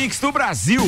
mix do Brasil.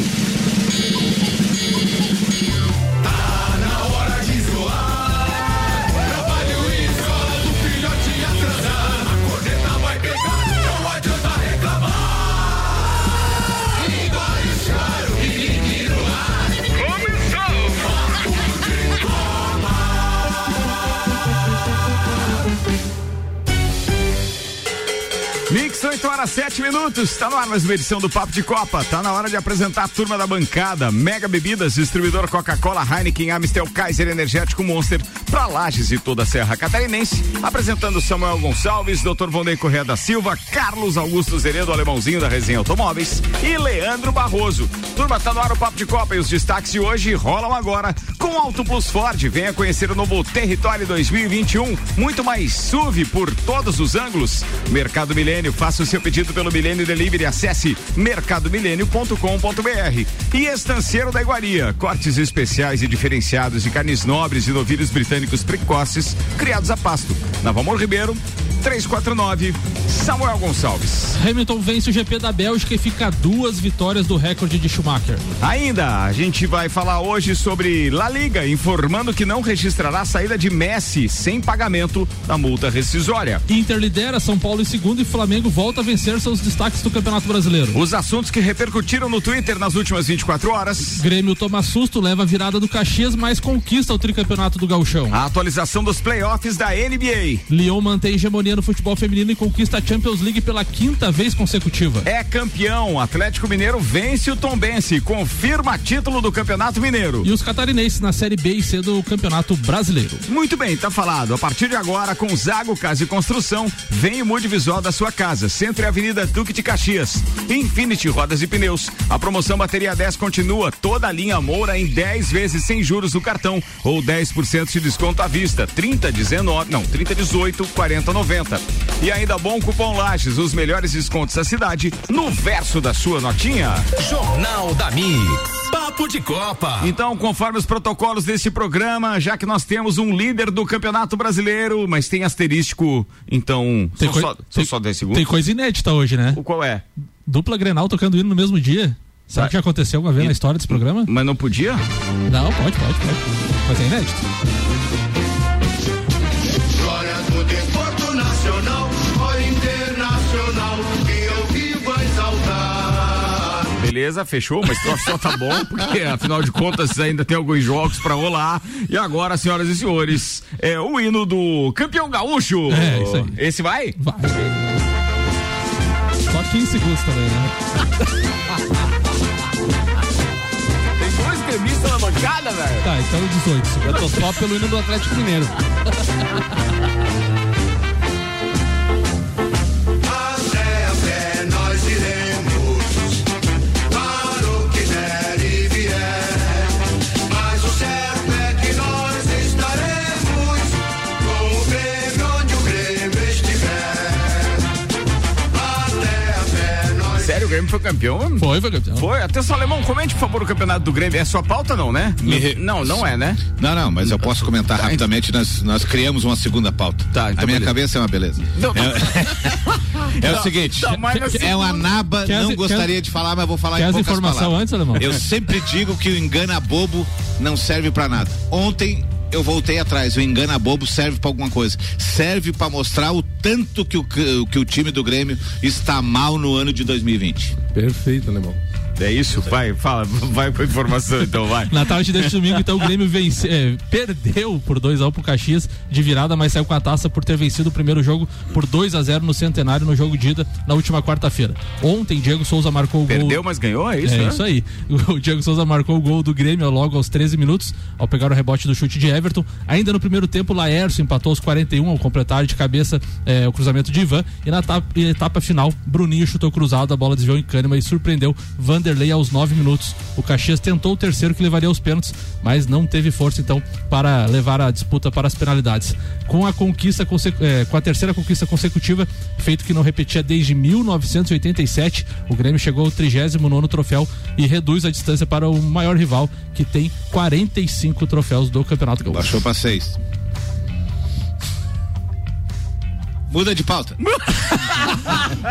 Mix 8 horas 7 minutos. Está no ar mais uma edição do Papo de Copa. Tá na hora de apresentar a turma da bancada. Mega Bebidas, distribuidor Coca-Cola, Heineken, Amistel, Kaiser Energético Monster, pra Lages e toda a Serra Catarinense. Apresentando Samuel Gonçalves, Dr. Vondei Correa da Silva, Carlos Augusto Zeredo, alemãozinho da Resenha Automóveis e Leandro Barroso. Turma, tá no ar o Papo de Copa e os destaques de hoje rolam agora com Auto Plus Ford. Venha conhecer o novo Território 2021. Muito mais SUV por todos os ângulos. Mercado Milênio Milênio. O seu pedido pelo Milênio Delivery. Acesse mercadomilênio.com.br. E Estanceiro da Iguaria. Cortes especiais e diferenciados de carnes nobres e novilhos britânicos precoces, criados a pasto. Na Ribeiro, 349, Samuel Gonçalves. Hamilton vence o GP da Bélgica e fica duas vitórias do recorde de Schumacher. Ainda, a gente vai falar hoje sobre La Liga, informando que não registrará a saída de Messi sem pagamento da multa rescisória. Inter lidera São Paulo em segundo e Flamengo volta a vencer seus destaques do Campeonato Brasileiro. Os assuntos que repercutiram no Twitter nas últimas 24 horas. Grêmio toma susto, leva a virada do Caxias, mas conquista o tricampeonato do Gauchão. A atualização dos playoffs da NBA. Lyon mantém hegemonia no futebol feminino e conquista a Champions League pela quinta vez consecutiva. É campeão. Atlético Mineiro vence o Tombense, confirma título do Campeonato Mineiro. E os catarinenses na Série B e C do Campeonato Brasileiro. Muito bem, tá falado. A partir de agora, com Zago Casa e Construção, vem o multivisual da sua casa. Centro e Avenida Duque de Caxias. Infinity Rodas e Pneus. A promoção Bateria 10 continua. Toda a linha Moura em 10 vezes sem juros no cartão ou 10% de desconto à vista. 30, 19, não, 30, 18, 40, 90. E ainda bom cupom Lages, os melhores descontos da cidade no verso da sua notinha. Jornal da Mix. Papo de Copa. Então, conforme os protocolos deste programa, já que nós temos um líder do Campeonato Brasileiro, mas tem asterístico, então tem são, coi- só, são tem- só 10 segundos. Tem coisa inédita hoje, né? O qual é? Dupla Grenal tocando hino no mesmo dia. Será Vai. que já aconteceu alguma vez E- na história desse programa? Mas não podia? Não, pode, pode, pode. Mas é inédito. Beleza, fechou, mas só, só tá bom, porque afinal de contas ainda tem alguns jogos pra rolar. E agora, senhoras e senhores, é o hino do campeão gaúcho. É, isso aí. Esse vai? Vai. Só 15 segundos também, né? Tem dois gremistas na bancada, velho. Tá, então 18 segundos. Eu tô só pelo hino do Atlético Mineiro. Grêmio foi campeão? Foi, foi campeão. Foi. Atenção, Alemão, comente, por favor, o campeonato do Grêmio. É sua pauta, não, né? Re- Não, não é, né? Não, não, mas eu posso comentar rapidamente. Nós, nós criamos uma segunda pauta. Tá, então a minha beleza. cabeça é uma beleza. Não. É, é o seguinte: Não, mas assim- é uma naba, as- não gostaria quer- de falar, mas vou falar Quer em as poucas informação palavras. antes, Alemão? Eu sempre digo que o engana bobo não serve pra nada. Ontem eu voltei atrás, o engana bobo serve pra alguma coisa. Serve pra mostrar o tanto que o, que o time do Grêmio está mal no ano de 2020. Perfeito, alemão. É isso? Vai, fala, vai com a informação, então, vai. Na tarde deste domingo, então, o Grêmio vence, é, perdeu por 2x1 pro Caxias de virada, mas saiu com a taça por ter vencido o primeiro jogo por 2 a 0 no Centenário no jogo de ida na última quarta-feira. Ontem, Diego Souza marcou o gol. Perdeu, mas ganhou, é isso, é né? isso aí. O Diego Souza marcou o gol do Grêmio logo aos 13 minutos, ao pegar o rebote do chute de Everton. Ainda no primeiro tempo, Laércio empatou aos 41 ao completar de cabeça é, o cruzamento de Ivan. E na etapa, etapa final, Bruninho chutou cruzado, a bola desviou em Kahneman e surpreendeu Vanderlei aos 9 minutos. O Caxias tentou o terceiro que levaria aos pênaltis, mas não teve força então para levar a disputa para as penalidades. Com a conquista é, com a terceira conquista consecutiva, feito que não repetia desde 1987, o Grêmio chegou ao 39 troféu e reduz a distância para o maior rival, que tem 45 troféus do Campeonato Gaúcho. Baixou pra seis. Muda de pauta.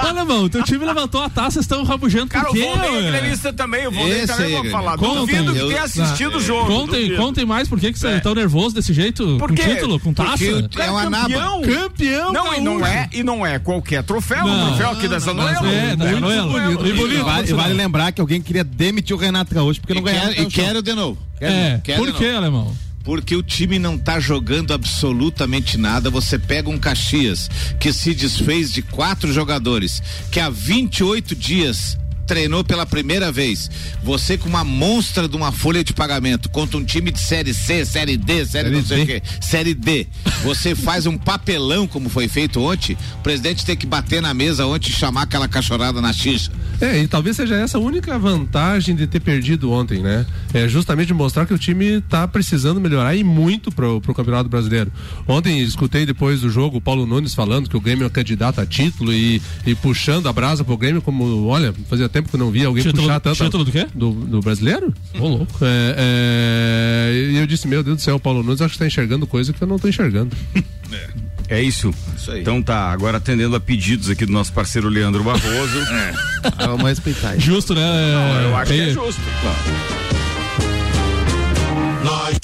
Olha, mano, teu time levantou a taça, estão rabugento Cara, por o quê, Volney é ué? gremista também. O Volney também é vou falar. Contem. Duvido que tenha assistido o jogo. Contem, contem mais por que que você tá nervoso desse jeito? Por com quê? título, com taça? Porque o- Cara, É uma campeão. Campeão, Não, e não é, e não é qualquer troféu, Não, o troféu aqui da Zanoela. é, da Zanoela. Bem bonito. Vale, lembrar que alguém queria demitir o Renato Gaúcho porque E não quero, e quero de novo. É, quero por que, alemão? Porque o time não tá jogando absolutamente nada. Você pega um Caxias que se desfez de quatro jogadores, que há 28 dias treinou pela primeira vez. Você com uma monstra de uma folha de pagamento contra um time de série C, série D, série, Série não sei o D. quê, série D. Você faz um papelão como foi feito ontem. O presidente tem que bater na mesa ontem e chamar aquela cachorrada na xixa. É, e talvez seja essa a única vantagem de ter perdido ontem, né? É justamente mostrar que o time tá precisando melhorar e muito pro, pro Campeonato Brasileiro. Ontem escutei depois do jogo o Paulo Nunes falando que o Grêmio é candidato a título e, e puxando a brasa pro Grêmio como, olha, fazia tempo que eu não via alguém Título- puxar tanto. título do quê? Do, do brasileiro? Ô, louco. É, é, e eu disse, meu Deus do céu, o Paulo Nunes acho que tá enxergando coisa que eu não tô enxergando. É isso. Isso aí. Então tá, agora atendendo a pedidos aqui do nosso parceiro Leandro Barroso. Vamos respeitar. Justo, né? Eu acho que é Tem- justo. Nós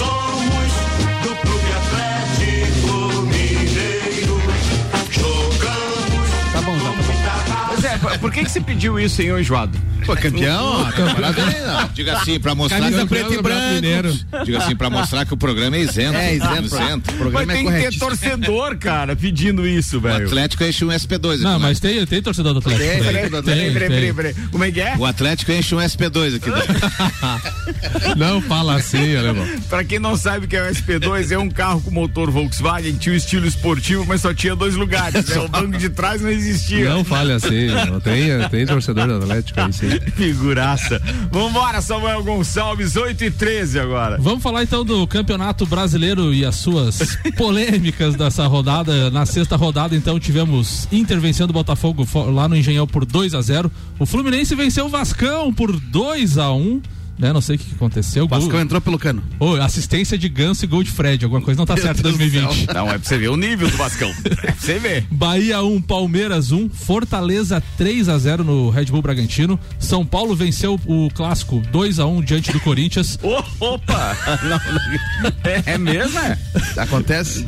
por- que que você pediu isso, ô enjoado? Pô, campeão, ó, parabéns. Diga assim, pra mostrar Camisa que preta e branco. Diga assim, pra mostrar que o programa é isento. É, isento. O Mas programa é tem que ter correto. torcedor, cara, pedindo isso, O velho. Atlético enche um SP2 aqui. Não, mas tem, tem torcedor do Atlético. Tem, Tem, tem, tem, Peraí, peraí, peraí. Como é que é? O Atlético enche um SP2 aqui. Não fala assim, alemão. Pra quem não sabe o que é o SP2, é um carro com motor Volkswagen, tinha o estilo esportivo, mas só tinha dois lugares. Né? O banco de trás não existia. Não fale assim, não tem, tem torcedor do Atlético aí sim. Figuraça. Vambora, Samuel Gonçalves, 8 e 13 agora. Vamos falar então do Campeonato Brasileiro e as suas polêmicas dessa rodada. Na sexta rodada, então, tivemos intervenção do Botafogo fo- lá no Engenhão por 2 a 0 O Fluminense venceu o Vascão por 2 a 1 né? Não sei o que aconteceu. O Gol- Vascão entrou pelo cano. Ô, assistência de Ganso e gol de Fred. Alguma coisa não tá certa em 2020. Não, é pra você ver o nível do Vascão. É pra você ver. Bahia 1, Palmeiras 1, Fortaleza 3 a 0 no Red Bull Bragantino. São Paulo venceu o clássico 2 a 1 diante do Corinthians. Ô, opa! Não. É, é mesmo, é? Acontece?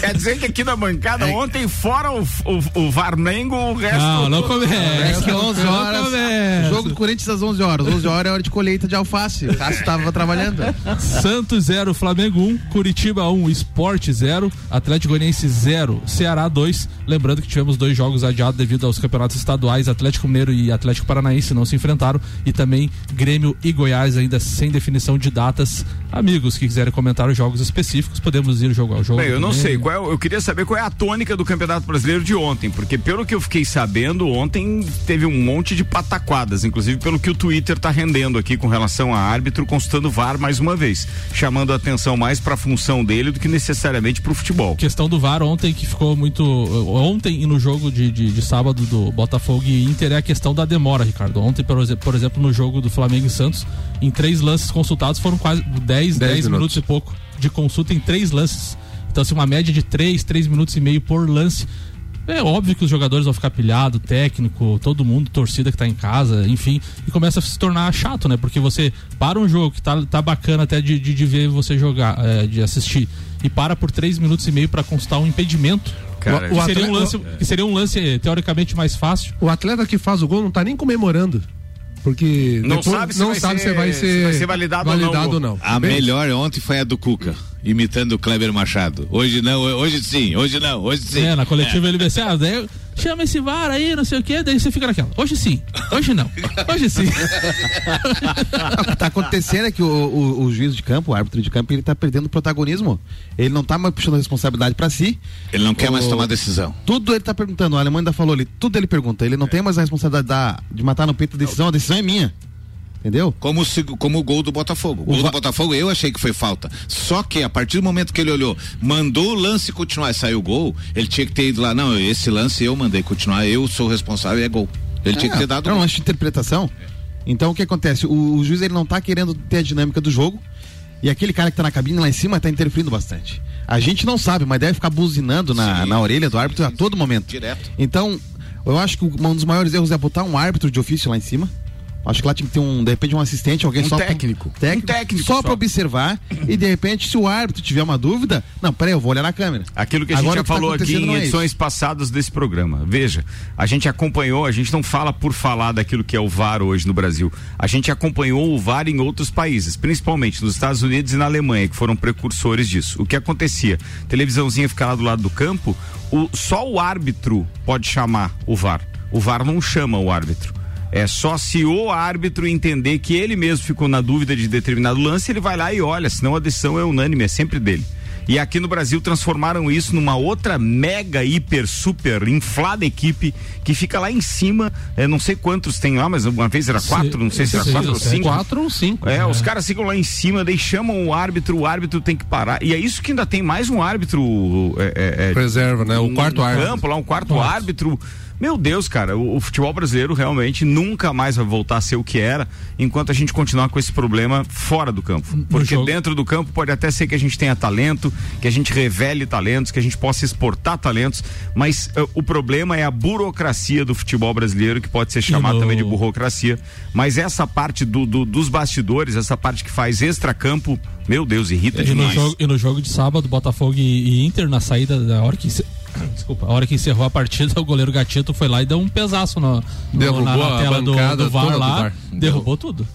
Quer dizer que aqui na bancada, ontem, fora o, o, o Varmengo, o resto. Não, não É começa. que 11 não horas. Jogo do Corinthians às 11 horas. 11 horas é hora de colheita de alface. O Cássio tava trabalhando. Santos 0, Flamengo 1, Curitiba 1, Sport 0, Atlético Goianiense 0, Ceará 2. Lembrando que tivemos dois jogos adiados devido aos campeonatos estaduais, Atlético Mineiro e Atlético Paranaense não se enfrentaram e também Grêmio e Goiás ainda sem definição de datas. Amigos que quiserem comentar os jogos específicos, podemos ir jogo ao jogo. Bem, eu não sei, qual é, o- eu queria saber qual é a tônica do Campeonato Brasileiro de ontem, porque pelo que eu fiquei sabendo, ontem teve um monte de pataquadas, inclusive pelo que o Twitter tá rendendo aqui com relação a árbitro, constando VAR mais uma vez, chamando a atenção mais pra função dele do que necessariamente pro futebol. questão do VAR ontem que ficou muito. Ontem e no jogo de, de, de sábado do Botafogo e Inter é a questão da demora, Ricardo. Ontem, por exemplo, por exemplo, no jogo do Flamengo e Santos, em três lances consultados foram quase 10, 10, minutos. minutos e pouco de consulta em três lances. Então, assim, uma média de 3, 3 minutos e meio por lance. É óbvio que os jogadores vão ficar pilhado, técnico, todo mundo, torcida que tá em casa, enfim, e começa a se tornar chato, né? Porque você para um jogo que tá, tá bacana até de, de, de ver você jogar, é, de assistir, e para por três minutos e meio para constar um impedimento. Cara, que, o seria um atleta- lance, que seria um lance teoricamente mais fácil. O atleta que faz o gol não tá nem comemorando. Porque Não depois sabe se não vai sabe ser- se vai se ser, vai ser validado ou não validado ou não. A Bem, melhor ontem foi a do Cuca, imitando o Kleber Machado. Hoje não, hoje sim, hoje não, hoje sim. É, na coletiva ele vai ser, ah, daí chama esse VAR aí, não sei o que, daí você fica naquela. Hoje sim, hoje não, hoje sim. O que tá acontecendo é que o, o, o juiz de campo, o árbitro de campo, ele tá perdendo protagonismo. Ele não tá mais puxando a responsabilidade pra si. Ele não quer mais O- tomar decisão. Tudo ele tá perguntando. O alemão ainda falou ali, tudo ele pergunta. Ele não tem mais a responsabilidade da- de matar no peito a decisão. A decisão é minha. Entendeu? Como, o seg- como o gol do Botafogo. O gol O do Botafogo eu achei que foi falta. Só que a partir do momento que ele olhou, mandou o lance continuar e saiu o gol, ele tinha que ter ido lá. Não, esse lance eu mandei continuar, eu sou o responsável e é gol. Ele tinha que ter dado É um lance de interpretação. Então o que acontece? O, o juiz ele não tá querendo ter a dinâmica do jogo. E aquele cara que tá na cabine lá em cima tá interferindo bastante. A gente não sabe, mas deve ficar buzinando na, Sim. na orelha do árbitro a todo momento. Direto. Então, eu acho que um dos maiores erros é botar um árbitro de ofício lá em cima. Acho que lá tinha que ter um, de repente, um assistente, alguém Um só. pra- técnico. técnico. Um técnico só só. pra observar. e de repente, se o árbitro tiver uma dúvida, não, peraí, eu vou olhar na câmera. Aquilo que a gente Agora já tá falou aqui acontecendo em é edições passadas desse programa. Veja, a gente acompanhou, a gente não fala por falar daquilo que é o VAR hoje no Brasil. A gente acompanhou o VAR em outros países, principalmente nos Estados Unidos e na Alemanha, que foram precursores disso. O que acontecia? Televisãozinha ficar lá do lado do campo, o, só o árbitro pode chamar o VAR. O VAR não chama o árbitro. É só se o árbitro entender que ele mesmo ficou na dúvida de determinado lance, ele vai lá e olha, senão a decisão é unânime, é sempre dele. E aqui no Brasil transformaram isso numa outra mega, hiper, super inflada equipe que fica lá em cima. é, não sei quantos tem lá, mas uma vez era quatro, não sei se era quatro ou cinco. Quatro ou cinco. É, os caras ficam lá em cima, daí chamam o árbitro, o árbitro tem que parar. E é isso que ainda tem mais um árbitro. É, é, é, Reserva, né? O no- quarto no árbitro. campo, lá um quarto árbitro. Meu Deus, cara, o, o futebol brasileiro realmente nunca mais vai voltar a ser o que era enquanto a gente continuar com esse problema fora do campo. Porque dentro do campo pode até ser que a gente tenha talento, que a gente revele talentos, que a gente possa exportar talentos, mas eh, o problema é a burocracia do futebol brasileiro, que pode ser chamado no- também de burocracia. Mas essa parte do- do- dos bastidores, essa parte que faz extra-campo, meu Deus, irrita E no, demais. jogo, e no jogo de sábado, Botafogo e, e Inter, na saída da hora que. Desculpa, a hora que encerrou a partida, o goleiro Gatito foi lá e deu um pesaço no, no- Derrubou na, na tela do, do VAR toda do lá. VAR. Derrubou tudo.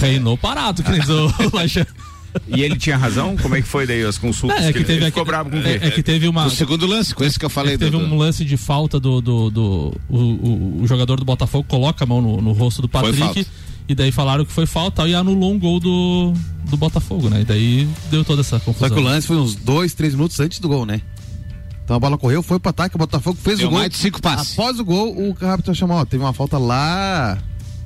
Reinou parado, que nem o. E ele tinha razão? Como é que foi daí as consultas? É, é que ele, teve ele aqui- ficou bravo com o é, quê? é que teve uma. O segundo lance, com esse que eu falei. É que teve do- um lance de falta do. do, do- o, o- o jogador do Botafogo coloca a mão no, no rosto do Patrick. E daí falaram que foi falta e anulou um gol do, do Botafogo, né? E daí deu toda essa Só confusão. que o lance foi uns dois, três minutos antes do gol, né? Então a bola correu, foi pro ataque, o Botafogo fez Deu o gol. mais de cinco passes. Após o gol, o árbitro chamou, ó, teve uma falta lá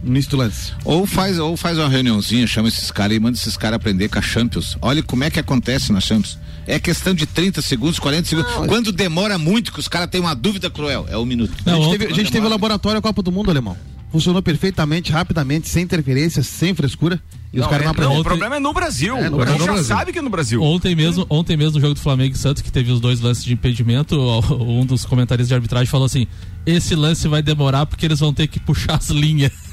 no início do lance. Ou faz, ou faz uma reuniãozinha, chama esses caras e manda esses caras aprender com a Champions. Olha como é que acontece na Champions. É questão de 30 segundos, 40 segundos. Quando demora muito, que os caras têm uma dúvida cruel, é um minuto. A Não, gente ontem- teve, a gente teve o laboratório Copa do Mundo, alemão. Funcionou perfeitamente, rapidamente, sem interferência, sem frescura. E os Não, caras é- não não, o problema é no Brasil. É, no a gente Brasil. já Brasil. sabe que é no Brasil. Ontem mesmo, ontem mesmo no jogo do Flamengo e Santos, que teve os dois lances de impedimento, um dos comentaristas de arbitragem falou assim: esse lance vai demorar porque eles vão ter que puxar as linhas.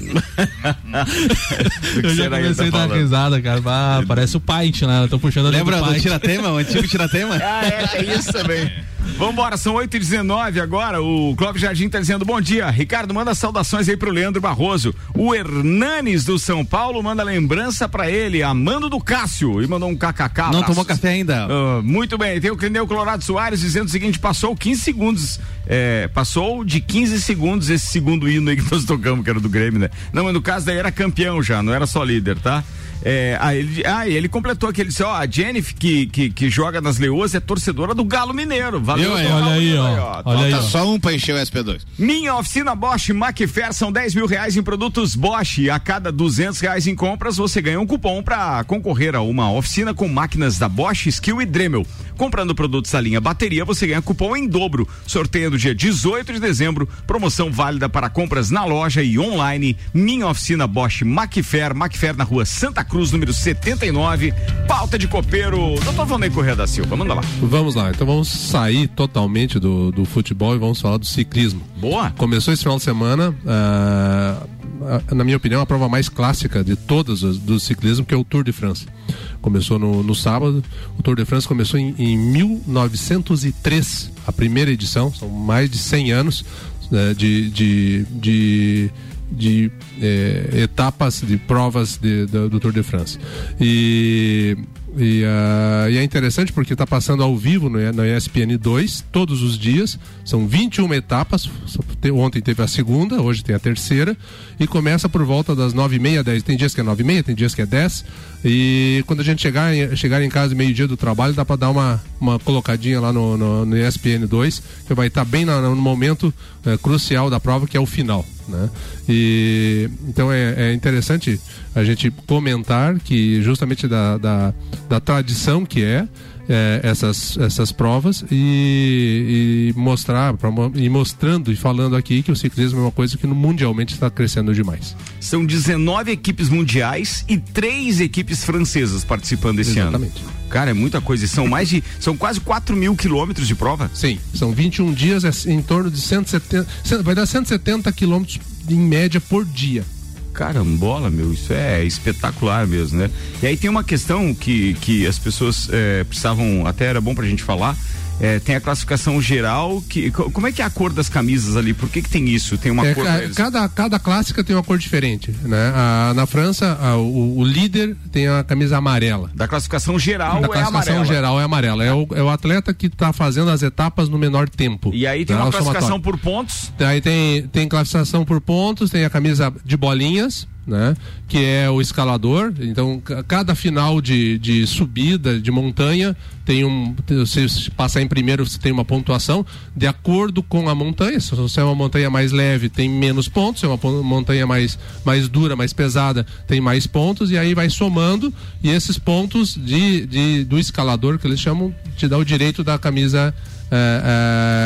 Eu já ele tá comecei a dar falando? risada, cara. Ah, parece o Paint, né? Estão puxando a linha Lembra do do. Tiratema, o antigo Tiratema? Ah, é, é isso também. Vambora, são 8h19 agora. O Clóvis Jardim tá dizendo bom dia. Ricardo, manda saudações aí pro Leandro Barroso. O Hernanes do São Paulo manda lembrança pra ele, amando do Cássio. E mandou um kkk. Não tomou café ainda. Ah, muito bem, tem o Clineu Colorado Soares dizendo o seguinte: passou 15 segundos. É, passou de 15 segundos esse segundo hino aí que nós tocamos, que era do Grêmio, né? Não, mas no caso daí era campeão já, não era só líder, tá? É, aí ele, ah, e ele completou aqui, ele disse, ó, a Jennifer que, que, que joga nas Leoas é torcedora do Galo Mineiro. Valeu, aí, Olha aí, ó. Olha aí, ó. só um pra encher o SP2. Minha oficina Bosch Macfair são 10 mil reais em produtos Bosch. A cada 200 reais em compras, você ganha um cupom para concorrer a uma oficina com máquinas da Bosch, Skill e Dremel. Comprando produtos da linha bateria, você ganha cupom em dobro. Sorteio no dia 18 de dezembro. Promoção válida para compras na loja e online. Minha oficina Bosch Macfair. Macfair na rua Santa Cruz, número 79. Pauta de copeiro. Doutor Vanei Correia da Silva, manda lá. Vamos lá, então vamos sair totalmente do, do futebol e vamos falar do ciclismo. Boa. Começou esse final de semana, ah, na minha opinião, a prova mais clássica de todas as do ciclismo, que é o Tour de France. Começou no, no sábado, o Tour de France começou em, em 1903, a primeira edição, são mais de 100 anos né, de, de, de, de, eh, etapas, de provas de- do, Tour de France. E e, ah, e é interessante porque está passando ao vivo no, na ESPN 2 todos os dias. São 21 etapas. Ontem teve a segunda, hoje tem a terceira. E começa por volta das 9h30, 10. Tem dias que é 9h30, tem dias que é 10. E quando a gente chegar em, chegar em casa meio-dia do trabalho, dá para dar uma, uma colocadinha lá no, no, no ESPN 2, que vai estar bem na- no momento eh, crucial da prova, que é o final. Né? E, então é, é interessante a gente comentar que justamente da, da, da tradição que é, eh, essas, essas provas e, e mostrar pra e mostrando e falando aqui que o ciclismo é uma coisa que mundialmente está crescendo demais. São 19 equipes mundiais e três equipes francesas participando esse Exatamente. ano. Cara, é muita coisa. E São mais de. São quase 4 mil quilômetros de prova. Sim, são 21 dias, é em torno de 170, cento- vai dar 170 quilômetros em média por dia. Carambola, meu, isso é espetacular mesmo, né? E aí tem uma questão que, que as pessoas eh, precisavam, até era bom pra gente falar. Eh, tem a classificação geral, que, co- como é que é a cor das camisas ali? Por que que tem isso? Tem uma É, cor cada, cada clássica tem uma cor diferente, né? A- na França, a- o, o líder tem a camisa amarela. Da classificação geral da é classificação amarela. geral é amarela. É o, é o atleta que está fazendo as etapas no menor tempo. E aí tem né? uma classificação somatório. por pontos. Aí tem, tem classificação por pontos, tem a camisa de bolinhas, né? Que é o escalador. Então, ca- cada final de, de subida, de montanha, tem um. Se passar em primeiro, você tem uma pontuação de acordo com a montanha. Se você é uma montanha mais leve, tem menos pontos. Se é uma montanha mais, mais dura, mais pesada, tem mais pontos. E aí vai somando. E esses pontos de, de, do escalador, que eles chamam, te dá o direito da camisa.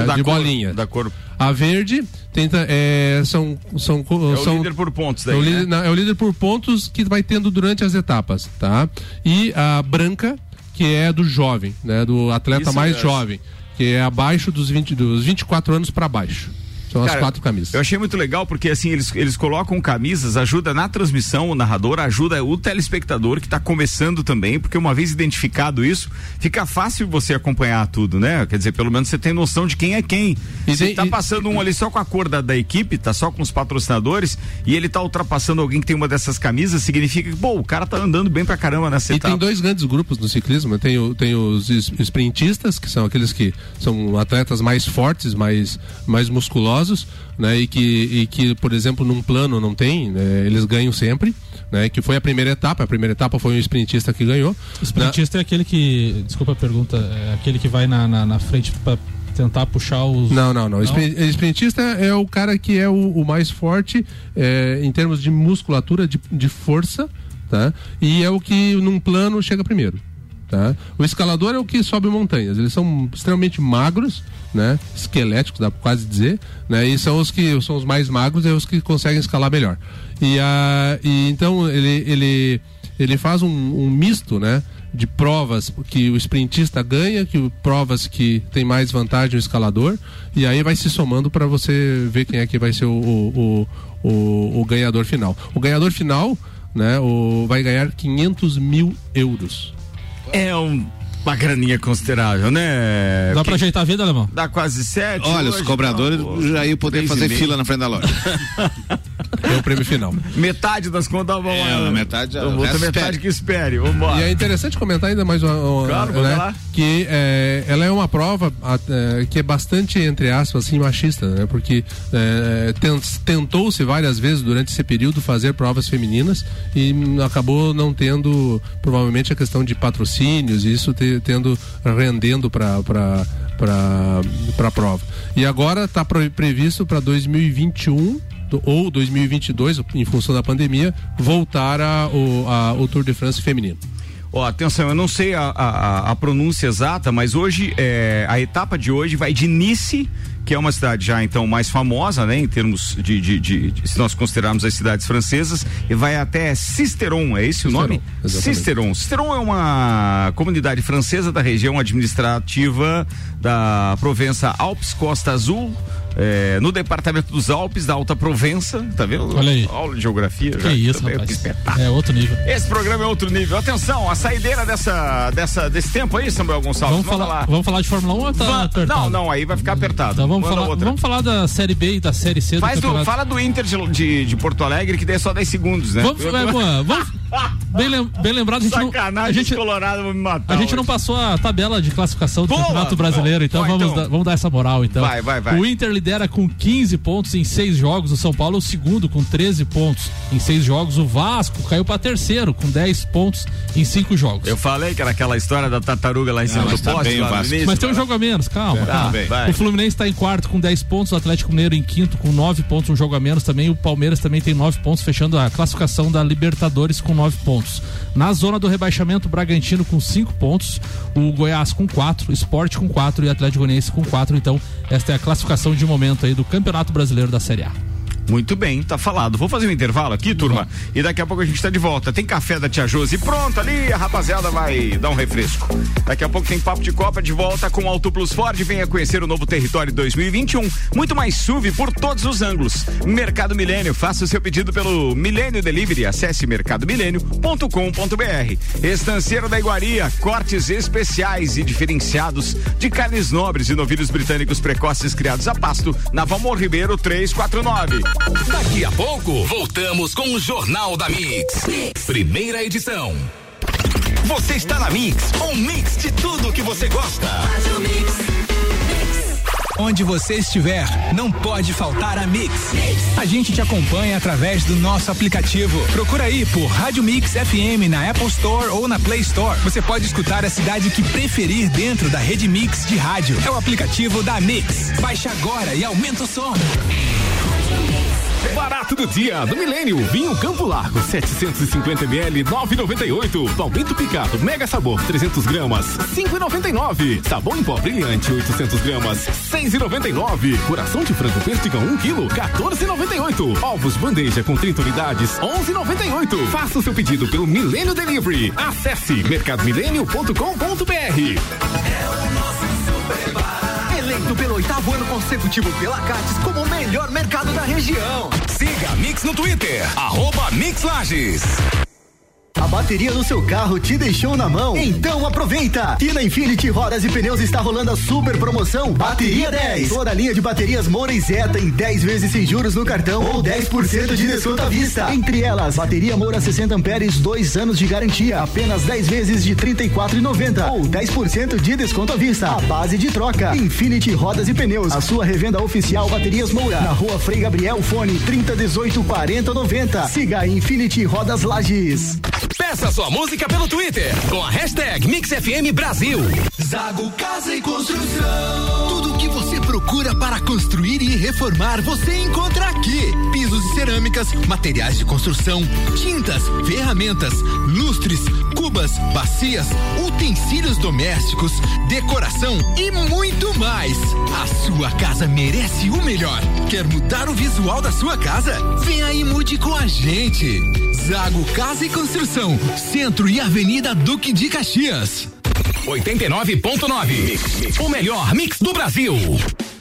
Da de cor- bolinha. da cor- A verde tenta, é, são, são, É o são líder por pontos daí, é o, né? líder, não, é o líder por pontos que vai tendo durante as etapas, tá? E a branca, que é do jovem, né? Do atleta Isso mais mesmo. jovem, que é abaixo dos, 20, dos 24 anos para baixo. São as Cara, quatro camisas. Eu achei muito legal porque assim eles, eles colocam camisas, ajuda na transmissão, o narrador ajuda o telespectador que está começando também, porque uma vez identificado isso, fica fácil você acompanhar tudo, né? Quer dizer, pelo menos você tem noção de quem é quem. E Se tem- tá e- passando um ali só com a cor da, da equipe, tá só com os patrocinadores, e ele tá ultrapassando alguém que tem uma dessas camisas, significa que, pô, o cara tá andando bem pra caramba nessa E etapa. tem dois grandes grupos no ciclismo. Tem, o- tem os sprintistas, que são aqueles que são atletas mais fortes, mais, mais musculosos, né? E que, e que, por exemplo, num plano não tem, né, eles ganham sempre. Né, que foi a primeira etapa, a primeira etapa foi um sprintista que ganhou. O sprintista é aquele que. Desculpa a pergunta, é aquele que vai na, na, na frente pra tentar puxar os. Não, não, não. Sprin- Sprintista é o cara que é o, o mais forte é, em termos de musculatura, de, de força, tá? E é o que num plano chega primeiro. Tá? O escalador é o que sobe montanhas. Eles são extremamente magros, né? Esqueléticos, dá pra quase dizer, né? E são os que são os mais magros e os que conseguem escalar melhor. E, a, e então ele, ele, ele faz um, um misto, né? De provas que o sprintista ganha, que provas que tem mais vantagem o escalador, e aí vai se somando para você ver quem é que vai ser o, o, o, o- o ganhador final. O ganhador final, né? O, vai ganhar 500 mil euros. É um- uma graninha considerável, né? Dá pra ajeitar a vida, alemão? Dá quase sete. Olha, os cobradores pô, já iam poder fazer fila na frente da loja. É o prêmio final. Metade das contas vão É, lá. a metade, o outra metade que espere. Vambora. E é interessante comentar ainda mais uma, uma- Claro, né, lá. que é, ela é uma prova a- é, que é bastante entre aspas assim machista, né? Porque é, ten- tentou-se várias vezes durante esse período fazer provas femininas e acabou não tendo provavelmente a questão de patrocínios e isso te- tendo rendendo para para para a prova. E agora está previsto para 2021 do- ou 2022, em função da pandemia, voltar a, o, a- o Tour de France feminino. Ó, atenção, eu não sei a, a, a- a pronúncia exata, mas hoje, é, a etapa de hoje vai de Nice, que é uma cidade já então mais famosa, né, em termos de, de- de- de- se nós considerarmos as cidades francesas, e vai até Cisteron, é esse o nome? exatamente. Cisteron. Cisteron é uma comunidade francesa da região administrativa da Provença Alpes Costa Azul. É, no departamento dos Alpes, da Alta Provença, tá vendo? Olha aí. Aula de geografia. Que já. isso, Também, rapaz. que. É outro nível. Esse programa é outro nível. Atenção, a saideira dessa, dessa, desse tempo aí, Samuel Gonçalves. Vamos falar, lá. vamos falar de Fórmula 1 ou tá Va- apertado? não, não, aí vai ficar apertado. Então vamos Manda falar, outra. vamos falar da Série B e da Série C Faz do do, fala do Inter de, de, de Porto Alegre, que daí é só 10 segundos, né? Vamos, é, boa, vamos bem, lem- bem lembrado, a gente não, a Sacanagem, gente, Colorado vão me matar. a gente não hoje. passou a tabela de classificação do Boa! Campeonato Brasileiro, então, bom, vamos, então. Dar, vamos dar essa moral então. Vai, vai, vai. O Inter lidera com 15 pontos em 6 jogos, o São Paulo é o segundo com 13 pontos em 6 jogos, o Vasco caiu para terceiro com 10 pontos em 5 jogos. Eu falei que era aquela história da tartaruga lá em cima Não, do tá poste. bem início, Mas tem um lá. jogo a menos, calma. Tá, calma. bem, vai. O Fluminense está em quarto com 10 pontos, o Atlético Mineiro em quinto com 9 pontos, um jogo a menos também. O Palmeiras também tem 9 pontos, fechando a classificação da Libertadores com 9 nove pontos. Na zona do rebaixamento, Bragantino com cinco pontos, o Goiás com quatro, Sport com quatro e Atlético Goianiense com quatro. Então, esta é a classificação de momento aí do Campeonato Brasileiro da Série A. Muito bem, tá falado. Vou fazer um intervalo aqui, turma, e daqui a pouco a gente tá de volta. Tem café da Tia Josi pronto ali, a rapaziada vai dar um refresco. Daqui a pouco tem Papo de Copa de volta com Auto Plus Ford. Venha conhecer o novo território 2021. Muito mais SUV por todos os ângulos. Mercado Milênio, faça o seu pedido pelo Milênio Delivery. Acesse mercadomilênio.com.br. Estanceiro da Iguaria, cortes especiais e diferenciados de carnes nobres e novilhos britânicos precoces criados a pasto na Valmor Ribeiro 349. Daqui a pouco, voltamos com o Jornal da mix. Primeira edição. Você está na Mix, um mix de tudo que você gosta. Onde você estiver, não pode faltar a Mix. A gente te acompanha através do nosso aplicativo. Procura aí por Rádio Mix FM na Apple Store ou na Play Store. Você pode escutar a cidade que preferir dentro da rede Mix de rádio. É o aplicativo da Mix. Baixe agora e aumenta o som. Barato do dia do Milênio. Vinho Campo Largo, 750 ml, 9,98. Palmito picado, mega sabor, 300 gramas, 5,99. Sabão em pó brilhante, 800 gramas, 6,99. Coração de frango perdigão, 1 quilo, 14,98. Ovos bandeja com 30 unidades, 11,98. Faça o seu pedido pelo Milênio Delivery. Acesse mercadomilênio.com.br. Eleito pelo oitavo ano consecutivo pela Cates como o melhor mercado da região. Siga a Mix no Twitter, arroba Mix Lages. A bateria do seu carro te deixou na mão? Então aproveita! E na Infinity Rodas e Pneus está rolando a super promoção Bateria 10. Toda a linha de baterias Moura e Zeta em 10 vezes sem juros no cartão ou 10% de desconto à vista. Entre elas, bateria Moura 60 amperes, 2 anos de garantia, apenas 10 vezes de 34,90 ou 10% de desconto à vista. A base de troca. Infinity Rodas e Pneus, a sua revenda oficial Baterias Moura, na Rua Frei Gabriel, fone 3018 4090. Siga Infinity Rodas Lages. Peça sua música pelo Twitter com a hashtag MixFM Brasil. Zago Casa e Construção. Tudo o que você procura para construir e reformar, você encontra aqui. Pisos e cerâmicas, materiais de construção, tintas, ferramentas, lustres, cubas, bacias, utensílios domésticos, decoração e muito mais. A sua casa merece o melhor. Quer mudar o visual da sua casa? Venha e mude com a gente. Zago Casa e Construção, Centro e Avenida Duque de Caxias. 89.9. O melhor mix do Brasil.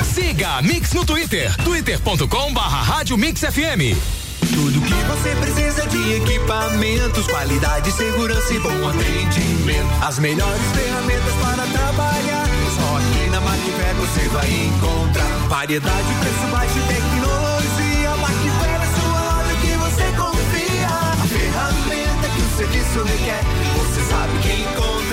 Siga a Mix no Twitter, twitter.com barra Rádio Mix FM. Tudo que você precisa de equipamentos, qualidade, segurança e bom atendimento. As melhores ferramentas para trabalhar. Só aqui na Macfer você vai encontrar variedade, preço baixo e tecnologia. Macfer é sua loja que você confia. A ferramenta que o serviço requer, você sabe que encontra.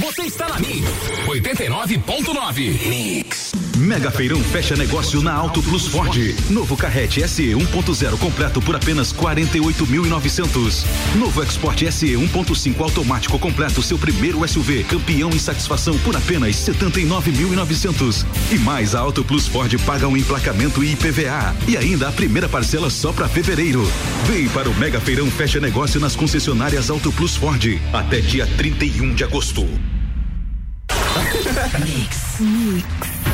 Você está na Mix 89.9. Mix. Mega Feirão fecha negócio na Auto Plus Ford. Novo Carrete SE 1.0 completo por apenas 48.900. Novo Export SE 1.5 automático completo, seu primeiro SUV, campeão em satisfação por apenas 79.900. E mais a Auto Plus Ford paga um emplacamento e IPVA. E ainda a primeira parcela só para fevereiro. Vem para o Mega Feirão fecha negócio nas concessionárias Auto Plus Ford até dia 31 de agosto. Mix. Mix.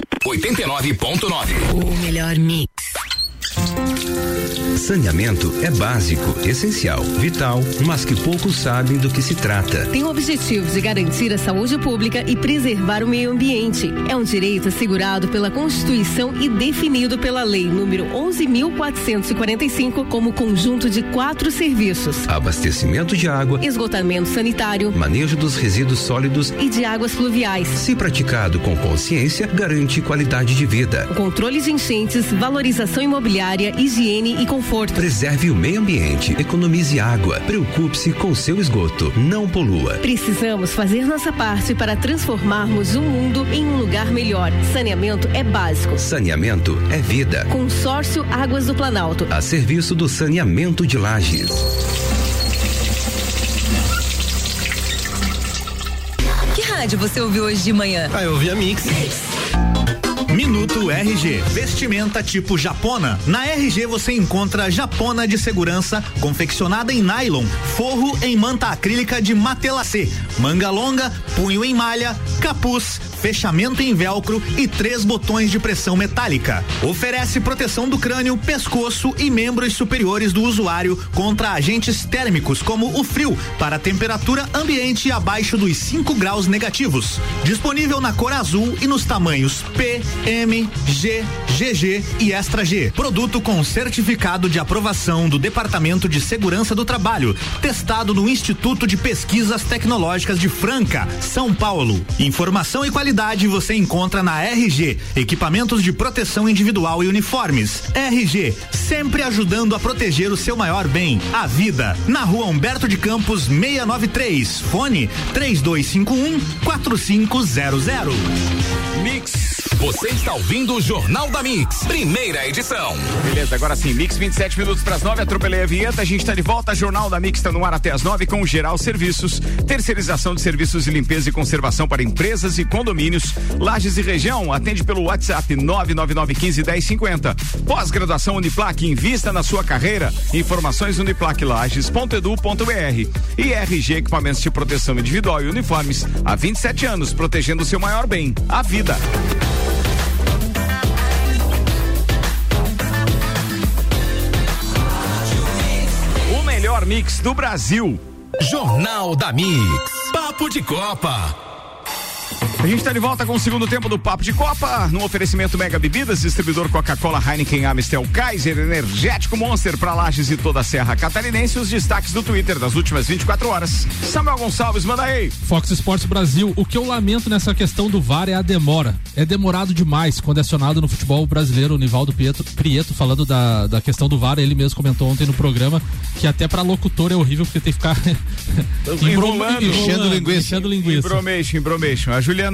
89.9. O melhor mix. Saneamento é básico, essencial, vital, mas que poucos sabem do que se trata. Tem o objetivo de garantir a saúde pública e preservar o meio ambiente. É um direito assegurado pela Constituição e definido pela Lei número 11.445 como conjunto de quatro serviços: Abastecimento de água, esgotamento sanitário manejo dos resíduos sólidos e de águas pluviais. Se praticado com consciência, garante qualidade de vida. O controle de enchentes, valorização imobiliária, higiene e conforto. Preserve o meio ambiente, economize água, preocupe-se com seu esgoto, não polua. Precisamos fazer nossa parte para transformarmos o mundo em um lugar melhor. Saneamento é básico. Saneamento é vida. Consórcio Águas do Planalto. A serviço do saneamento de lajes. Que rádio você ouviu hoje de manhã? Ah, eu ouvi a Mix. Minuto RG. Vestimenta tipo japona. Na RG você encontra japona de segurança confeccionada em nylon, forro em manta acrílica de matelacê, manga longa, punho em malha, capuz, fechamento em velcro e três botões de pressão metálica. Oferece proteção do crânio, pescoço e membros superiores do usuário contra agentes térmicos como o frio para temperatura ambiente abaixo dos 5 graus negativos. Disponível na cor azul e nos tamanhos P, M, G, GG e Extra G. Produto com certificado de aprovação do Departamento de Segurança do Trabalho, testado no Instituto de Pesquisas Tecnológicas de Franca, São Paulo. Informação e qualidade você encontra na RG, equipamentos de proteção individual e uniformes. RG, sempre ajudando a proteger o seu maior bem, a vida. Na rua Humberto de Campos, 693. Fone 3251 4500. Mix. Você está ouvindo o Jornal da Mix, primeira edição. Beleza, agora sim, Mix 27 minutos para as 9, atropelei a vinheta, a gente está de volta, Jornal da Mix está no ar até as 9 com Geral Serviços, terceirização de serviços de limpeza e conservação para empresas e condomínios, Lages e região, atende pelo WhatsApp 99915 1050. Pós-graduação Uniplac, invista na sua carreira. Informações uniplaclages.edu.br. E RG Equipamentos de Proteção Individual e Uniformes, há 27 anos, protegendo o seu maior bem, a vida. Melhor mix do Brasil. Jornal da Mix. Papo de Copa. A gente está de volta com o segundo tempo do Papo de Copa, no oferecimento Mega Bebidas, distribuidor Coca-Cola, Heineken, Amistel, Kaiser, Energético Monster para Lages e toda a Serra Catarinense. Os destaques do Twitter das últimas 24 horas. Samuel Gonçalves, manda aí. Fox Sports Brasil, o que eu lamento nessa questão do VAR é a demora. É demorado demais quando é acionado no futebol brasileiro. O Nivaldo Prieto, Prieto falando da, da questão do VAR, ele mesmo comentou ontem no programa que até para locutor é horrível porque tem que ficar Enrolando, enchendo linguiça. enchendo linguiça. Embromation, embromation. A Juliana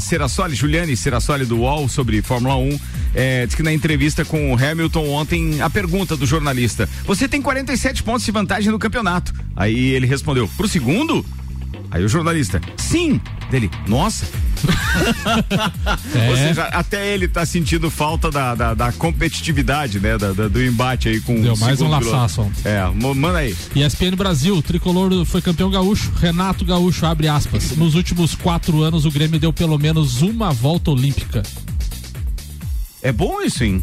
Serassoli, Juliane Serassoli do UOL sobre Fórmula 1, é, diz que na entrevista com o Hamilton ontem, a pergunta do jornalista: Você tem 47 pontos de vantagem no campeonato. Aí ele respondeu: Pro segundo? Aí o jornalista: Sim. Dele, nossa. É. Ou seja, até ele tá sentindo falta da, da, da competitividade, né? Da, da- do embate aí com Deu mais um laçaço ontem. É, manda aí. ESPN Brasil, o tricolor foi campeão gaúcho. Renato Gaúcho abre aspas. Nos últimos quatro anos, o Grêmio deu pelo menos uma volta olímpica. É bom isso, hein?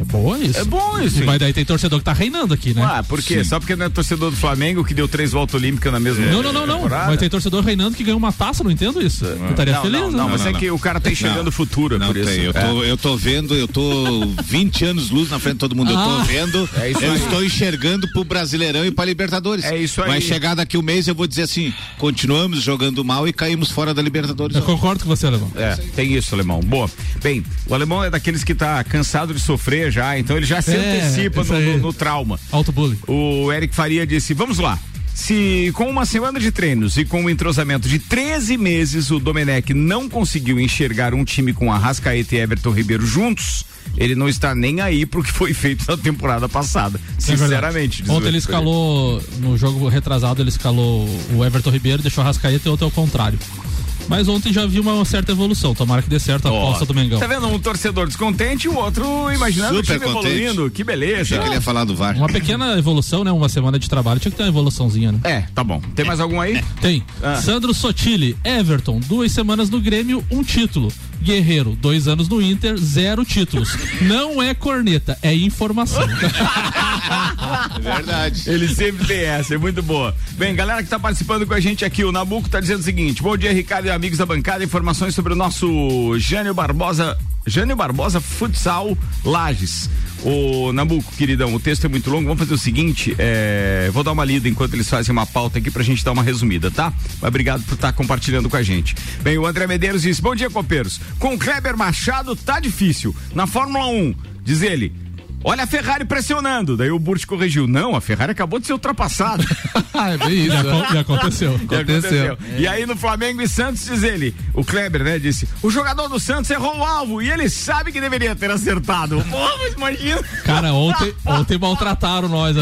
É boa isso. É bom isso? Mas daí tem torcedor que tá reinando aqui, né? Ah, por quê? Só porque não é torcedor do Flamengo que deu três voltas olímpicas na mesma Não, não, não, não. Mas tem torcedor reinando que ganhou uma taça, não entendo isso. Eu estaria Não, feliz, não, né? não, mas é não. que o cara tá enxergando o futuro, é Não por isso. tem, eu tô, eu tô vendo, eu tô 20 anos luz na frente de todo mundo. Eu tô Ah. vendo, É isso eu aí. estou enxergando pro Brasileirão e pra Libertadores. É isso aí. Vai chegar daqui um mês eu vou dizer assim: continuamos jogando mal e caímos fora da Libertadores. Eu concordo com você, Alemão. É, tem isso, alemão. Boa. Bem, o alemão é daqueles que tá cansado de sofrer já, então ele já se É, antecipa no, no- no trauma. Auto bullying. O Eric Faria disse: vamos lá. Se com uma semana de treinos e com um entrosamento de 13 meses o Domenech não conseguiu enxergar um time com Arrascaeta e Everton Ribeiro juntos, ele não está nem aí pro que foi feito na temporada passada. É. Sinceramente. o Ontem ele escalou, no jogo retrasado, ele escalou o Everton Ribeiro, deixou a Rascaeta e outro ao contrário. Mas ontem já vi uma certa evolução. Tomara que dê certo a aposta do Mengão. Tá vendo um torcedor descontente e o outro imaginando Super o time contente. evoluindo. Que beleza. Achei que ele ia falar do VAR. Uma pequena evolução, né? Uma semana de trabalho. Tinha que ter uma evoluçãozinha, né? É, tá bom. Tem mais algum aí? Tem. Ah. Sandro Sotile, Everton, duas semanas no Grêmio, um título. Guerreiro, dois anos no Inter, zero títulos. Não é corneta, é informação. Verdade. Ele sempre tem essa, é muito boa. Bem, galera que tá participando com a gente aqui, o Nabuco tá dizendo o seguinte: bom dia, Ricardo e amigos da bancada. Informações sobre o nosso Jânio Barbosa. Jânio Barbosa Futsal Lages. Ô Nabuco, queridão, o texto é muito longo. Vamos fazer o seguinte: é, vou dar uma lida enquanto eles fazem uma pauta aqui pra gente dar uma resumida, tá? Mas obrigado por estar compartilhando com a gente. Bem, o André Medeiros disse: bom dia, copeiros. Com o Kleber Machado tá difícil. Na Fórmula 1, diz ele. Olha a Ferrari pressionando. Daí o Burt corrigiu. Não, a Ferrari acabou de ser ultrapassada. é bem isso. Já, acon- já aconteceu. E aconteceu. E aí no Flamengo e Santos diz ele, o Kleber, né, disse: o jogador do Santos errou o alvo e ele sabe que deveria ter acertado. Mas imagina. Cara, ontem, ontem maltrataram nós.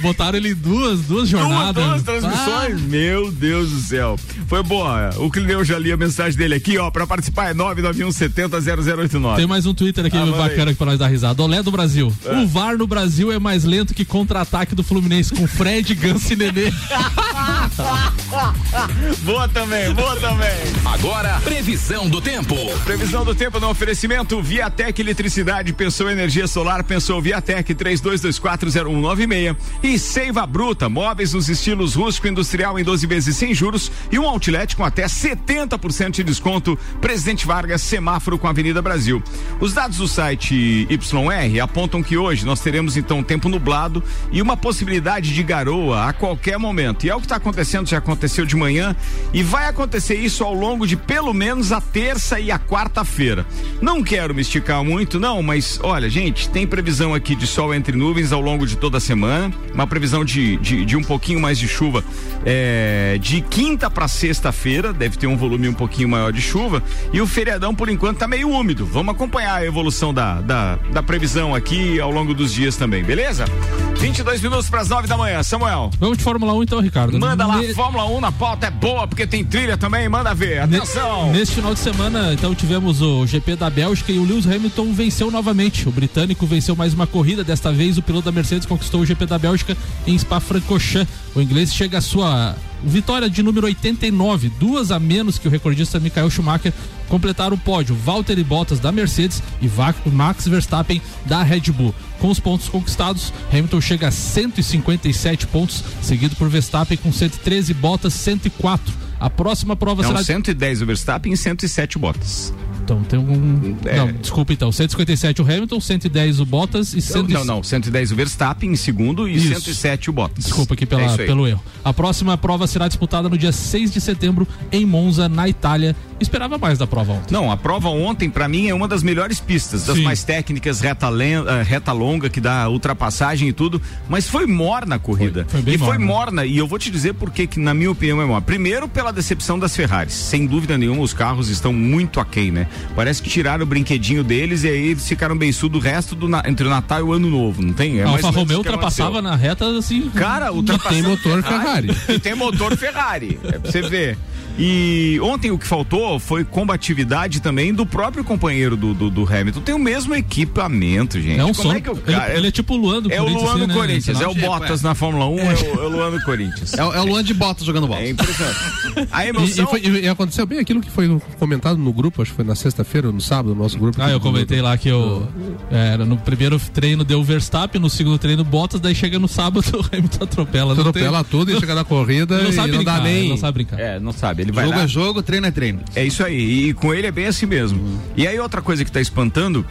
Botaram ele duas, duas jornadas. Duas, duas transmissões. Meu Deus do céu. Foi boa. O Clineu já li a mensagem dele aqui, ó. Pra participar é 991700089. Tem mais um Twitter aqui Ah, bacana aí. pra nós dar risada. Olé do Brasil. O VAR no Brasil é mais lento que contra-ataque do Fluminense com Fred, Ganso e Nenê. boa também, boa também. Agora, previsão do tempo. Previsão do tempo no oferecimento Viatec Eletricidade, pensou energia solar, pensou Viatec 32240196 e Seiva Bruta, móveis nos estilos rústico industrial em 12 vezes sem juros e um outlet com até 70% de desconto. Presidente Vargas, semáforo com a Avenida Brasil. Os dados do site YR apontam que hoje nós teremos então tempo nublado e uma possibilidade de garoa a qualquer momento. E é o que está acontecendo, já aconteceu de manhã e vai acontecer isso ao longo de pelo menos a terça e a quarta-feira. Não quero me esticar muito, não, mas olha, gente, tem previsão aqui de sol entre nuvens ao longo de toda a semana, uma previsão de, de, de um pouquinho mais de chuva é, de quinta para sexta-feira, deve ter um volume um pouquinho maior de chuva, e o feriadão por enquanto tá meio úmido. Vamos acompanhar a evolução da, da, da previsão aqui ao longo dos dias também, beleza? 22 minutos para as 9 da manhã, Samuel. Vamos de Fórmula 1 então, Ricardo. Manda lá, Ne- Fórmula 1 na pauta é boa, porque tem trilha também, manda ver. Ne- Atenção! Neste final de semana, então, tivemos o GP da Bélgica e o Lewis Hamilton venceu novamente. O britânico venceu mais uma corrida. Desta vez, o piloto da Mercedes conquistou o GP da Bélgica em Spa-Francorchamps. O inglês chega à sua vitória de número 89, duas a menos que o recordista Michael Schumacher. Completaram o pódio Valtteri Bottas da Mercedes e Max Verstappen da Red Bull. Com os pontos conquistados, Hamilton chega a 157 pontos, seguido por Verstappen com 113, Bottas 104. A próxima prova Não, será 110 o Verstappen e 107 o Bottas. Então tem um. É. Não, desculpa então. 157 o Hamilton, 110 o Bottas e 100... Não, não, 110 o Verstappen em segundo e Isso. 107 o Bottas. Desculpa aqui É pela, aí. pelo erro. A próxima prova será disputada no dia 6 de setembro em Monza, na Itália. Esperava mais da prova ontem. Não, a prova ontem, pra mim, é uma das melhores pistas, das Sim. mais técnicas, reta, eh, reta longa, que dá ultrapassagem e tudo, mas foi morna a corrida. Foi- foi bem e foi morna. morna, e eu vou te dizer por que, que, na minha opinião, é morna. Primeiro, pela decepção das Ferraris. Sem dúvida nenhuma, os carros estão muito aquém, né? Parece que tiraram o brinquedinho deles e aí eles ficaram beiçudo o resto do na- entre o Natal e o Ano Novo, não tem? É Alfa Romeo ultrapassava na reta assim. Cara, ultrapassando. tem motor Ferrari. E tem motor Ferrari. É pra você ver. E ontem o que faltou foi combatividade também do próprio companheiro do, do, do Hamilton. Tem o mesmo equipamento, gente. É um Como som. é que o ele, cara. ele é tipo o Luan do é o Corinthians. Luan do assim, né? Corinthians, é o Bottas na Fórmula 1, é, o, é o Luan do Corinthians. É, o- é o Luan de Bottas jogando bola. É impressionante. A E, emoção. e foi- e aconteceu bem aquilo que foi comentado no grupo, acho que foi na sexta-feira ou no sábado, no nosso grupo. Ah, eu comentei lá que eu. Era, no primeiro treino deu o Verstappen, no segundo treino Bottas, daí chega no sábado o Hamilton atropela. Tem- Atropela tudo e chega na corrida Ele não e sabe não brincar, dá nem. não sabe brincar. É, não sabe. Ele vai Jogo lá. é jogo, treino é treino. É isso aí. E com ele é bem assim mesmo. E aí outra coisa que está espantando.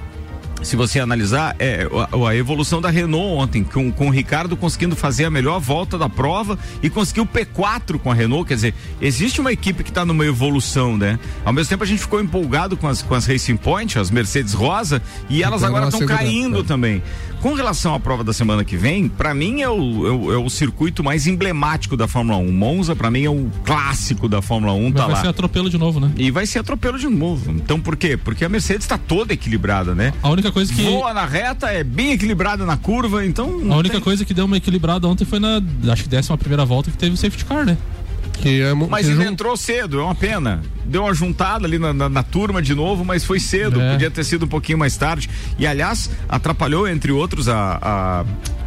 Se você analisar, é a, a evolução da Renault ontem, com, com o Ricardo conseguindo fazer a melhor volta da prova e conseguiu o P4 com a Renault. Quer dizer, existe uma equipe que está numa evolução, né? Ao mesmo tempo a gente ficou empolgado com as, com as Racing Point, as Mercedes Rosa, e elas Então, agora estão caindo é. também. Com relação à prova da semana que vem, pra mim é o, é o, é o circuito mais emblemático da Fórmula 1. Monza, pra mim, é o clássico da Fórmula 1, tá vai lá. ser atropelo de novo, né? E vai ser atropelo de novo. Então por quê? Porque a Mercedes tá toda equilibrada, né? A única coisa que. Voa na reta, é bem equilibrada na curva, então. A única coisa que deu uma equilibrada ontem foi na, acho que décima primeira volta que teve o safety car, né? Que é, Mas que ele jun- entrou cedo, é uma pena. Deu uma juntada ali na, na- na turma de novo, mas foi cedo. É. Podia ter sido um pouquinho mais tarde. E, aliás, atrapalhou, entre outros, a,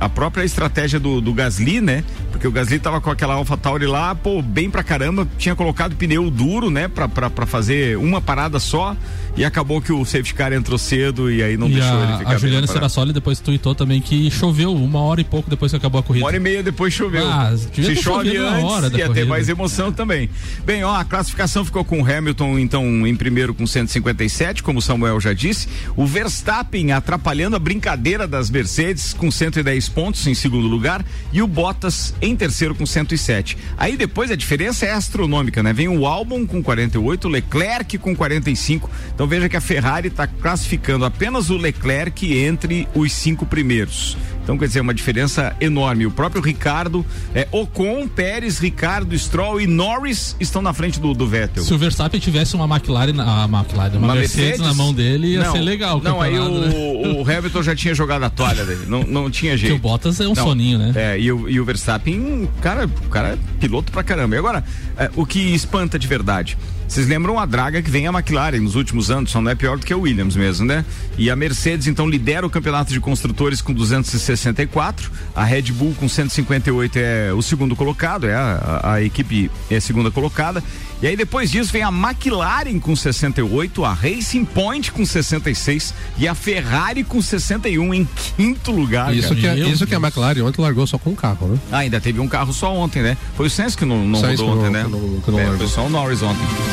a, a própria estratégia do, do Gasly, né? Porque o Gasly tava com aquela Alpha Tauri lá, pô, bem pra caramba. Tinha colocado pneu duro, né? Pra, pra, pra fazer uma parada só. E acabou que o safety car entrou cedo e aí não e deixou ele a, ficar a Juliana. Serassoli depois tweetou também que choveu uma hora e pouco depois que acabou a corrida. Uma hora e meia depois choveu. Ah, Se ter chove antes, hora ia ter corrida. mais emoção também. Bem, ó, a classificação ficou com o Hamilton, então, em primeiro com 157, como Samuel já disse. O Verstappen atrapalhando a brincadeira das Mercedes com 110 pontos em segundo lugar. E o Bottas em terceiro com 107. Aí depois a diferença é astronômica, né? Vem o Albon com 48, o Leclerc com 45. Então veja que a Ferrari está classificando apenas o Leclerc entre os cinco primeiros. Então, quer dizer, uma diferença enorme. O próprio Ricardo, é, Ocon, Pérez, Ricardo, Stroll e Norris estão na frente do, do Vettel. Se o Verstappen tivesse uma McLaren, a McLaren, uma, Mercedes, na mão dele, ia Não, ser legal. o Não, aí o, né? o Hamilton já tinha jogado a toalha dele. Não, não tinha jeito. o Bottas é um Não, soninho, né? É, e o, e o Verstappen, cara, o cara é piloto pra caramba. E agora, é, o que espanta de verdade? Vocês lembram a draga que vem a McLaren nos últimos anos, só não é pior do que o Williams mesmo, né? E a Mercedes, então, lidera o campeonato de construtores com 264, a Red Bull com 158 é o segundo colocado, é a, a- a equipe é a segunda colocada. E aí depois disso vem a McLaren com 68, a Racing Point com 66 e a Ferrari com 61 em quinto lugar. Isso cara. que, é, isso que a McLaren ontem largou só com um carro, né? Ah, ainda teve um carro só ontem, né? Foi o Sainz que não, não Sainz rodou que ontem, não- né? que não- que não É, foi só o Norris ontem.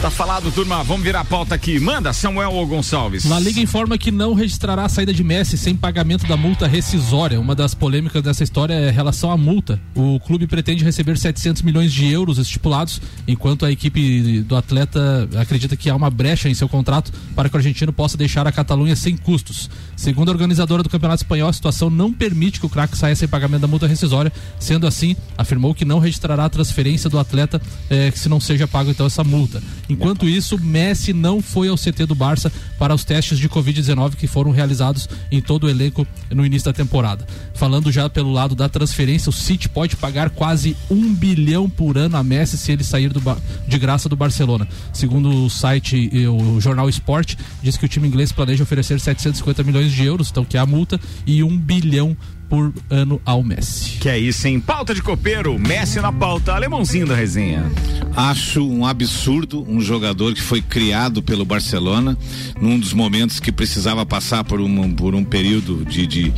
Tá falado, turma. Vamos virar a pauta aqui. Manda, Samuel ou Gonçalves. La Liga informa que não registrará a saída de Messi sem pagamento da multa rescisória. Uma das polêmicas dessa história é relação à multa. O clube pretende receber 700 milhões de euros estipulados, enquanto a equipe do atleta acredita que há uma brecha em seu contrato para que o argentino possa deixar a Catalunha sem custos. Segundo a organizadora do Campeonato Espanhol, a situação não permite que o craque saia sem pagamento da multa rescisória. Sendo assim, afirmou que não registrará a transferência do atleta eh, se não seja pago então essa multa. Enquanto isso, Messi não foi ao CT do Barça para os testes de Covid-19 que foram realizados em todo o elenco no início da temporada. Falando já pelo lado da transferência, o City pode pagar quase um bilhão por ano a Messi se ele sair do de graça do Barcelona. Segundo o site o jornal Sport, diz que o time inglês planeja oferecer 750 milhões de euros, então que é a multa, e um bilhão por ano ao Messi. Que é isso, hein? Pauta de copeiro, Messi na pauta, alemãozinho da resenha. Acho um absurdo um jogador que foi criado pelo Barcelona num dos momentos que precisava passar por um, por um período de, de,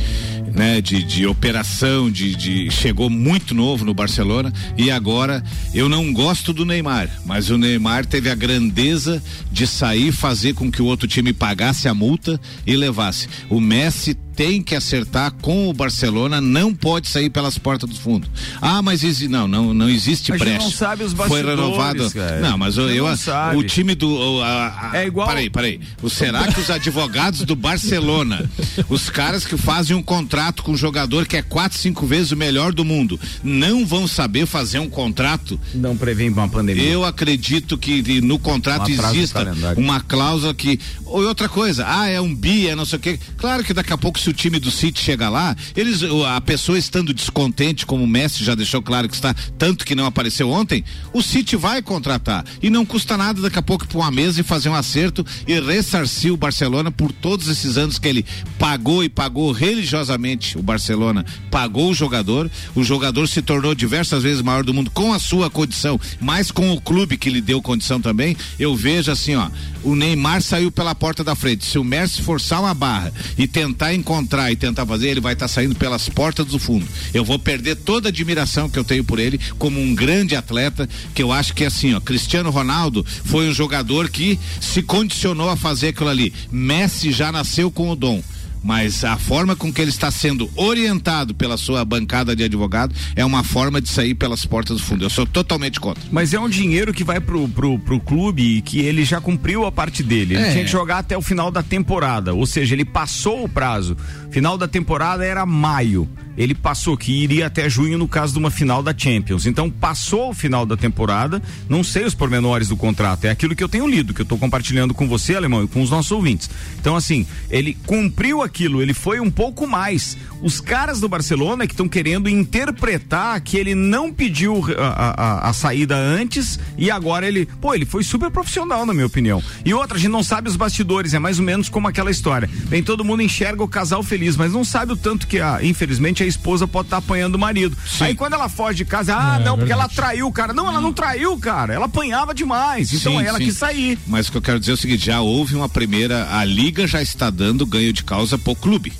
né, de, de operação, de, de chegou muito novo no Barcelona e agora eu não gosto do Neymar, mas o Neymar teve a grandeza de sair fazer com que o outro time pagasse a multa e levasse. O Messi tem que acertar com o Barcelona, não pode sair pelas portas do fundo. Ah, mas não, não, não existe brecha. não sabe os Foi renovado. cara. Não, mas eu, eu- não o time do o- a- a- É igual- Peraí, peraí. O será que os advogados do Barcelona, os caras que fazem um contrato com um jogador que é quatro, cinco vezes o melhor do mundo, não vão saber fazer um contrato? Não prevê uma pandemia. Eu acredito que no contrato exista uma cláusula que. Ou outra coisa, ah, é um bi, é não sei o quê. Claro que daqui a pouco, se o time do City chegar lá, eles, a pessoa estando descontente, como o Messi já deixou claro que está, tanto que não apareceu ontem, o City vai contratar. E não custa nada daqui a pouco pôr uma mesa e fazer um acerto e ressarcir o Barcelona por todos esses anos que ele pagou e pagou religiosamente o Barcelona, pagou o jogador, o jogador se tornou diversas vezes maior do mundo com a sua condição, mas com o clube que lhe deu condição também. Eu vejo assim, ó, o Neymar saiu pela porta da frente. Se o Messi forçar uma barra e tentar encontrar e tentar fazer, ele vai estar saindo pelas portas do fundo. Eu vou perder toda a admiração que eu tenho por ele como um grande atleta, que eu acho que assim, ó, Cristiano Ronaldo foi um jogador que se condicionou a fazer aquilo ali. Messi já nasceu com o dom. Mas a forma com que ele está sendo orientado pela sua bancada de advogado é uma forma de sair pelas portas do fundo. Eu sou totalmente contra. Mas é um dinheiro que vai pro, pro, pro clube e que ele já cumpriu a parte dele. Ele É. tinha que jogar até o final da temporada. Ou seja, ele passou o prazo. Final da temporada era maio. Ele passou que iria até junho no caso de uma final da Champions. Então passou o final da temporada. Não sei os pormenores do contrato. É aquilo que eu tenho lido, que eu estou compartilhando com você, alemão, e com os nossos ouvintes. Então, assim, ele cumpriu aquilo, ele foi um pouco mais. Os caras do Barcelona que estão querendo interpretar que ele não pediu a, a- a saída antes e agora ele. Pô, ele foi super profissional, na minha opinião. E outra, a gente não sabe os bastidores, é mais ou menos como aquela história. Bem, todo mundo enxerga o casal feliz, mas não sabe o tanto que, a, infelizmente, a esposa pode estar apanhando o marido. Aí quando ela foge de casa, ah, É, não, porque ela traiu o cara. Não, ela não traiu, cara. Ela apanhava demais. Então Sim, ela sim. quis sair. Mas o que eu quero dizer é o seguinte: já houve uma primeira. A Liga já está dando ganho de causa pro clube.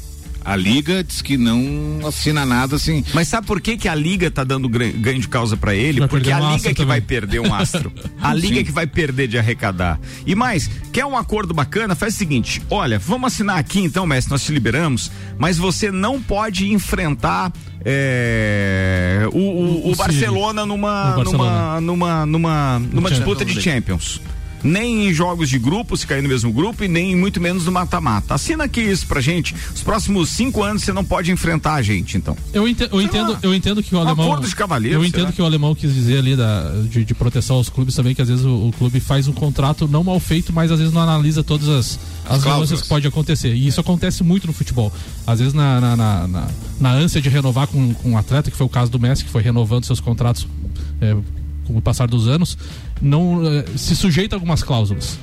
A Liga diz que não assina nada assim. Mas sabe por que, que a Liga tá dando ganho de causa pra ele? Vai Porque a um Liga astro que também. vai perder um astro. A Liga Sim. que vai perder de arrecadar. E mais, quer um acordo bacana? Faz o seguinte: olha, vamos assinar aqui então, mestre, nós te liberamos, mas você não pode enfrentar. é, o, o- o O Barcelona numa O Barcelona. numa numa numa, numa disputa de. Champions. Nem em jogos de grupo, se cair no mesmo grupo, e nem muito menos no mata-mata. Assina aqui isso pra gente. Os próximos cinco anos você não pode enfrentar a gente, então. Eu, ente- eu entendo, eu entendo que o alemão. acordo de cavalheiro, eu entendo lá. que o alemão quis dizer ali da, de, de proteção aos clubes também, que às vezes o, o clube faz um contrato não mal feito, mas às vezes não analisa todas as, as nuances que pode acontecer. E isso acontece muito no futebol. Às vezes, na, na, na, na- na ânsia de renovar com, com um atleta, que foi o caso do Messi, que foi renovando seus contratos é, com o passar dos anos, não eh, se sujeita a algumas cláusulas.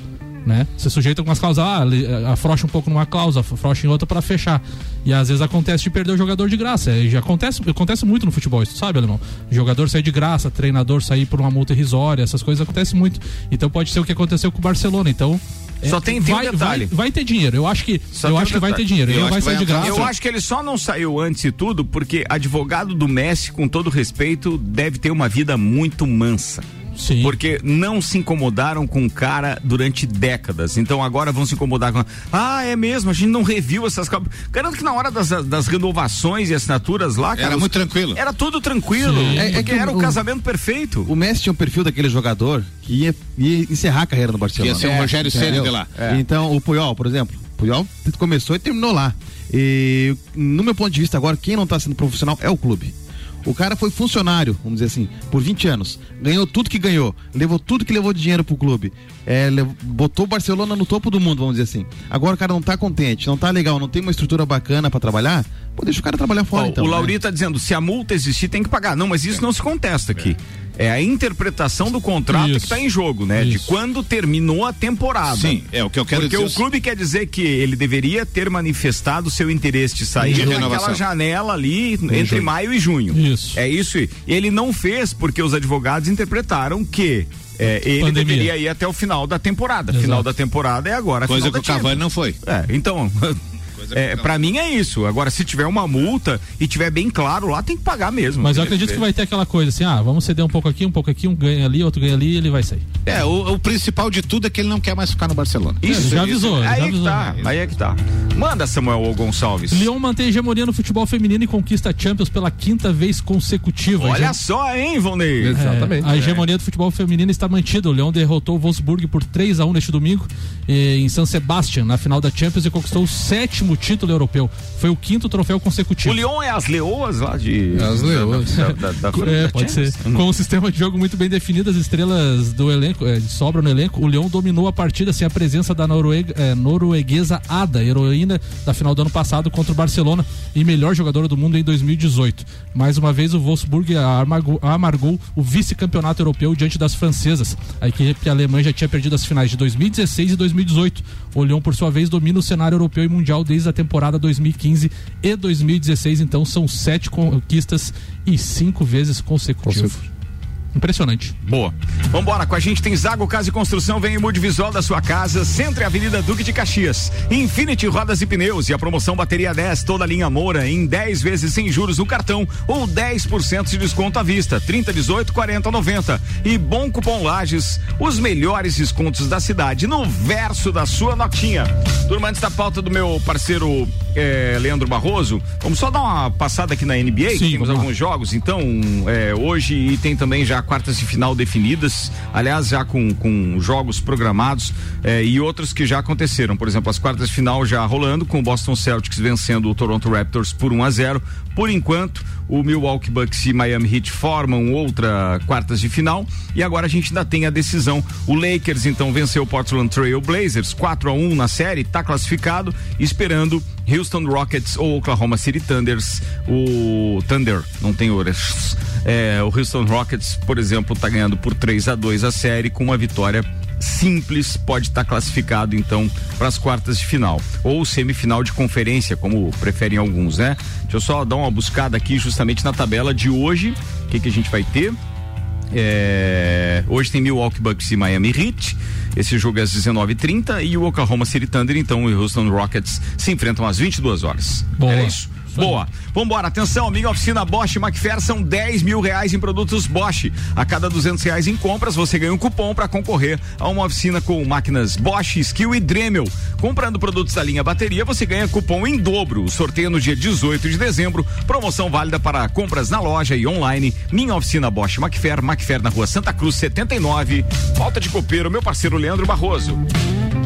Né? Se sujeita a algumas cláusulas, ah, eh, afrouxa um pouco numa cláusula, afrouxa em outra para fechar. E às vezes acontece de perder o jogador de graça. E já acontece, acontece muito no futebol, isso sabe, alemão? Jogador sair de graça, treinador sair por uma multa irrisória, essas coisas acontecem muito. Então pode ser o que aconteceu com o Barcelona. Então. Só é, tem- tem um vai, detalhe. vai, vai ter dinheiro. Eu acho que, Só eu tem acho um que vai ter dinheiro. Eu acho vai que sair de graça. Eu acho que ele só não saiu antes de tudo porque advogado do Messi, com todo respeito, deve ter uma vida muito mansa. Sim. Porque não se incomodaram com o cara durante décadas. Então agora vão se incomodar com. Ah, é mesmo, a gente não reviu essas. cláusulas." Garanto que na hora das, das renovações e assinaturas lá, cara. Era os- muito tranquilo. Era tudo tranquilo. É- é que era o, o- casamento perfeito. O Messi tinha um perfil daquele jogador que ia, ia encerrar a carreira no Barcelona. Ia ser um Rogério Ceni de lá. É. Então, o Puyol, por exemplo. O Puyol começou e terminou lá. E, no meu ponto de vista agora, quem não tá sendo profissional é o clube. O cara foi funcionário, vamos dizer assim, por 20 anos. Ganhou tudo que ganhou. Levou tudo que levou de dinheiro pro clube. É, lev- botou o Barcelona no topo do mundo, vamos dizer assim. Agora o cara não tá contente, não tá legal, não tem uma estrutura bacana pra trabalhar. Pô, deixa o cara trabalhar fora, Ó, então. o né? Lauri tá dizendo, se a multa existir, tem que pagar. Não, mas isso não se contesta aqui. É a interpretação do contrato Isso. que está em jogo, né? De Isso. quando terminou a temporada. Sim, é o que eu quero Porque dizer. o clube quer dizer que ele deveria ter manifestado seu interesse de sair De naquela renovação. janela ali entre junho. maio e junho. Isso. É isso. Ele não fez porque os advogados interpretaram que é, ele Pandemia. deveria ir até o final da temporada. Exato. Final da temporada é agora. Coisa final que da o Cavani não foi. É, então. É, para mim é isso. Agora, se tiver uma multa e tiver bem claro lá, tem que pagar mesmo. Mas eu acredito que vai ter aquela coisa assim, ah, vamos ceder um pouco aqui, um pouco aqui, um ganha ali, outro ganha ali e ele vai sair. É, o, o principal de tudo é que ele não quer mais ficar no Barcelona. Isso, já avisou, Aí já é que avisou. tá, aí é que tá. Manda, Samuel Gonçalves. Lyon mantém hegemonia no futebol feminino e conquista a Champions pela quinta vez consecutiva. Olha Hege- só, hein, Vonei? É, a hegemonia do futebol feminino está mantida. O Leão derrotou o Wolfsburg por 3 a 1 neste domingo em San Sebastian, na final da Champions, e conquistou o sétimo título europeu. Foi o quinto troféu consecutivo. O Lyon é as leoas lá de. As leoas. Da, da, da, da- É, da pode ser. Champions? Com um sistema de jogo muito bem definido, as estrelas do elenco, eh, sobram no elenco, o Leão dominou a partida sem a presença da noruega- eh, norueguesa Ada, heroína da final do ano passado contra o Barcelona e melhor jogadora do mundo em 2018. Mais uma vez, o Wolfsburg amargou, amargou o vice-campeonato europeu diante das francesas. A equipe alemã já tinha perdido as finais de 2016 e 2018. O Leão, por sua vez, domina o cenário europeu e mundial desde a temporada 2015 e 2016. Então, são sete conquistas e cinco vezes consecutivas. Impressionante. Boa. Vambora, com a gente tem Zago Casa e Construção, vem em mude visual da sua casa, Centro e Avenida Duque de Caxias. Infinity Rodas e Pneus e a promoção Bateria 10, toda a linha Moura em 10 vezes sem juros no cartão ou 10% de desconto à vista, 30, 18, 40, 90. E Bom Cupom Lages, os melhores descontos da cidade no verso da sua notinha. Turma, antes da pauta do meu parceiro é, Leandro Barroso, vamos só dar uma passada aqui na NBA, que temos alguns jogos, então, é, hoje e tem também já quartas de final definidas, aliás, já com, com jogos programados é, e outros que já aconteceram. Por exemplo, as quartas de final já rolando, com o Boston Celtics vencendo o Toronto Raptors por 1 a 0 Por enquanto, o Milwaukee Bucks e Miami Heat formam outra quartas de final e agora a gente ainda tem a decisão. O Lakers então venceu o Portland Trail Blazers 4 a 1 na série, está classificado, esperando Houston Rockets ou Oklahoma City Thunders, o Thunder, não tem horas. É, o Houston Rockets, por exemplo, está ganhando por 3 a 2 a série com uma vitória simples pode estar classificado então para as quartas de final ou semifinal de conferência, como preferem alguns, né? Deixa eu só dar uma buscada aqui justamente na tabela de hoje, o que que a gente vai ter? É, hoje tem Milwaukee Bucks e Miami Heat. Esse jogo é às 19h30 e o Oklahoma City Thunder, então, e o Houston Rockets se enfrentam às 22 horas. Boa. É isso. Boa. Vambora, atenção, amiga oficina Bosch são 10 mil reais em produtos Bosch. A cada 200 reais em compras, você ganha um cupom para concorrer a uma oficina com máquinas Bosch, Skill e Dremel. Comprando produtos da linha bateria, você ganha cupom em dobro. Sorteio é no dia 18 de dezembro. Promoção válida para compras na loja e online. Minha oficina Bosch Macfair, Macfair na rua Santa Cruz 79. Falta de copeiro, meu parceiro Leandro Barroso.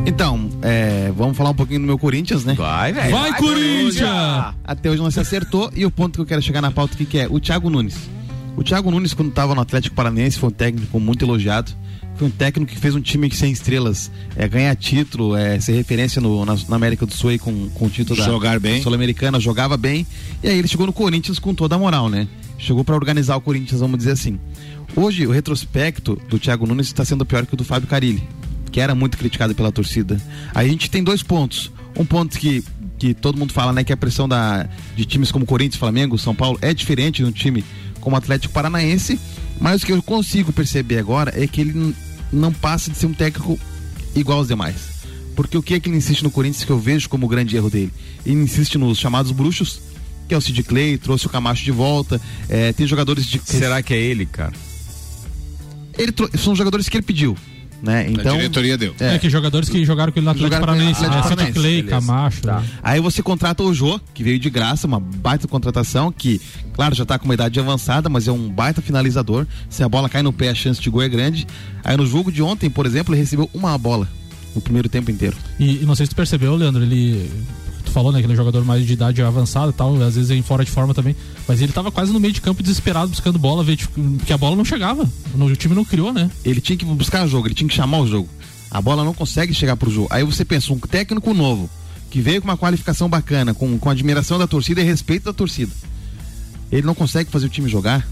Então, é, vamos falar um pouquinho do meu Corinthians, né? Vai, velho. Vai, Vai, Corinthians! Até hoje não se acertou e o ponto que eu quero chegar na pauta aqui que é o Thiago Nunes. O Thiago Nunes, quando estava no Atlético Paranaense, foi um técnico muito elogiado. Foi um técnico que fez um time sem estrelas é, ganhar título, é, ser referência no, na, na, América do Sul aí com, com o título Jogar da bem. Sul-Americana, jogava bem. E aí ele chegou no Corinthians com toda a moral, né? Chegou para organizar o Corinthians, vamos dizer assim. Hoje, o retrospecto do Thiago Nunes está sendo pior que o do Fábio Carilli que era muito criticado pela torcida. Aí a gente tem dois pontos. Um ponto que, que todo mundo fala, né, que a pressão da, de times como Corinthians, Flamengo, São Paulo é diferente de um time como Atlético Paranaense, mas o que eu consigo perceber agora é que ele não passa de ser um técnico igual aos demais. Porque o que é que ele insiste no Corinthians que eu vejo como o grande erro dele? Ele insiste nos chamados bruxos, que é o Sid Clay, trouxe o Camacho de volta, é, tem jogadores de. Será que é ele, cara? Ele são jogadores que ele pediu né? Então, a diretoria deu. É, é que jogadores que jogaram com ele no Atlético Paranaense, né? Atlético Clay, Camacho. Tá. Né? Aí você contrata o Jô, que veio de graça, uma baita contratação, que, claro, já tá com uma idade avançada, mas é um baita finalizador. Se a bola cai no pé, a chance de gol é grande. Aí no jogo de ontem, por exemplo, ele recebeu uma bola no primeiro tempo inteiro. E, e não sei se tu percebeu, Leandro, ele falou, né? Que ele é jogador mais de idade avançada e tal, às vezes em fora de forma também. Mas ele tava quase no meio de campo desesperado buscando bola, porque a bola não chegava. O time não criou, né? Ele tinha que buscar o jogo, ele tinha que chamar o jogo. A bola não consegue chegar pro jogo. Aí você pensa, um técnico novo, que veio com uma qualificação bacana, com, com admiração da torcida e respeito da torcida. Ele não consegue fazer o time jogar.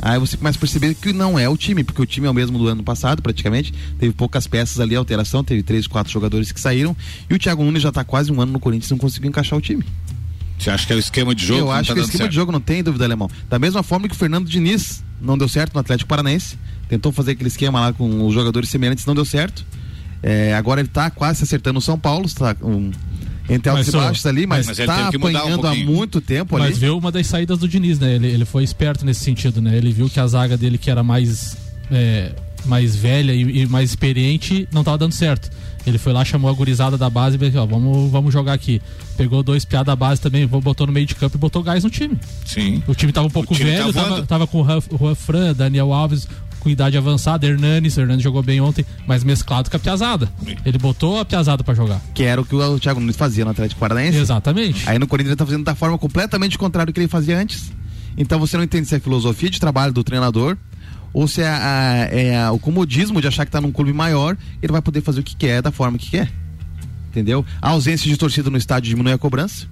Aí você começa a perceber que não é o time, porque o time é o mesmo do ano passado, praticamente. Teve poucas peças ali, alteração, teve três, quatro jogadores que saíram. E o Thiago Nunes já está quase um ano no Corinthians e não conseguiu encaixar o time. Você acha que é o esquema de jogo? Eu acho tá que o esquema certo. de jogo não tem dúvida, Alemão. Da mesma forma que o Fernando Diniz não deu certo no Atlético Paranaense, tentou fazer aquele esquema lá com os jogadores semelhantes, não deu certo. É, agora ele está quase se acertando no São Paulo, está um, entre altos e baixos ali, mas, está apanhando um há muito tempo mas ali. Mas viu uma das saídas do Diniz, né? Ele, ele foi esperto nesse sentido, né? Ele viu que a zaga dele, que era mais, é, mais velha e, e, mais experiente, não estava dando certo. Ele foi lá, chamou a gurizada da base e falou, ó, vamos, vamos jogar aqui. Pegou dois piá da base também, botou no meio de campo e botou gás no time. Sim. O time tava um pouco velho, tá tava, tava, com o Juan Fran, Daniel Alves, com idade avançada, Hernanes, Hernanes jogou bem ontem, mas mesclado com a Piazada. Ele botou a Piazada para jogar. Que era o que o Thiago Nunes fazia no Atlético Paranaense. Exatamente. Aí no Corinthians ele tá fazendo da forma completamente contrária do que ele fazia antes. Então você não entende se é a filosofia de trabalho do treinador ou se é, a, é a, o comodismo de achar que tá num clube maior, ele vai poder fazer o que quer da forma que quer. Entendeu? A ausência de torcida no estádio diminui a cobrança.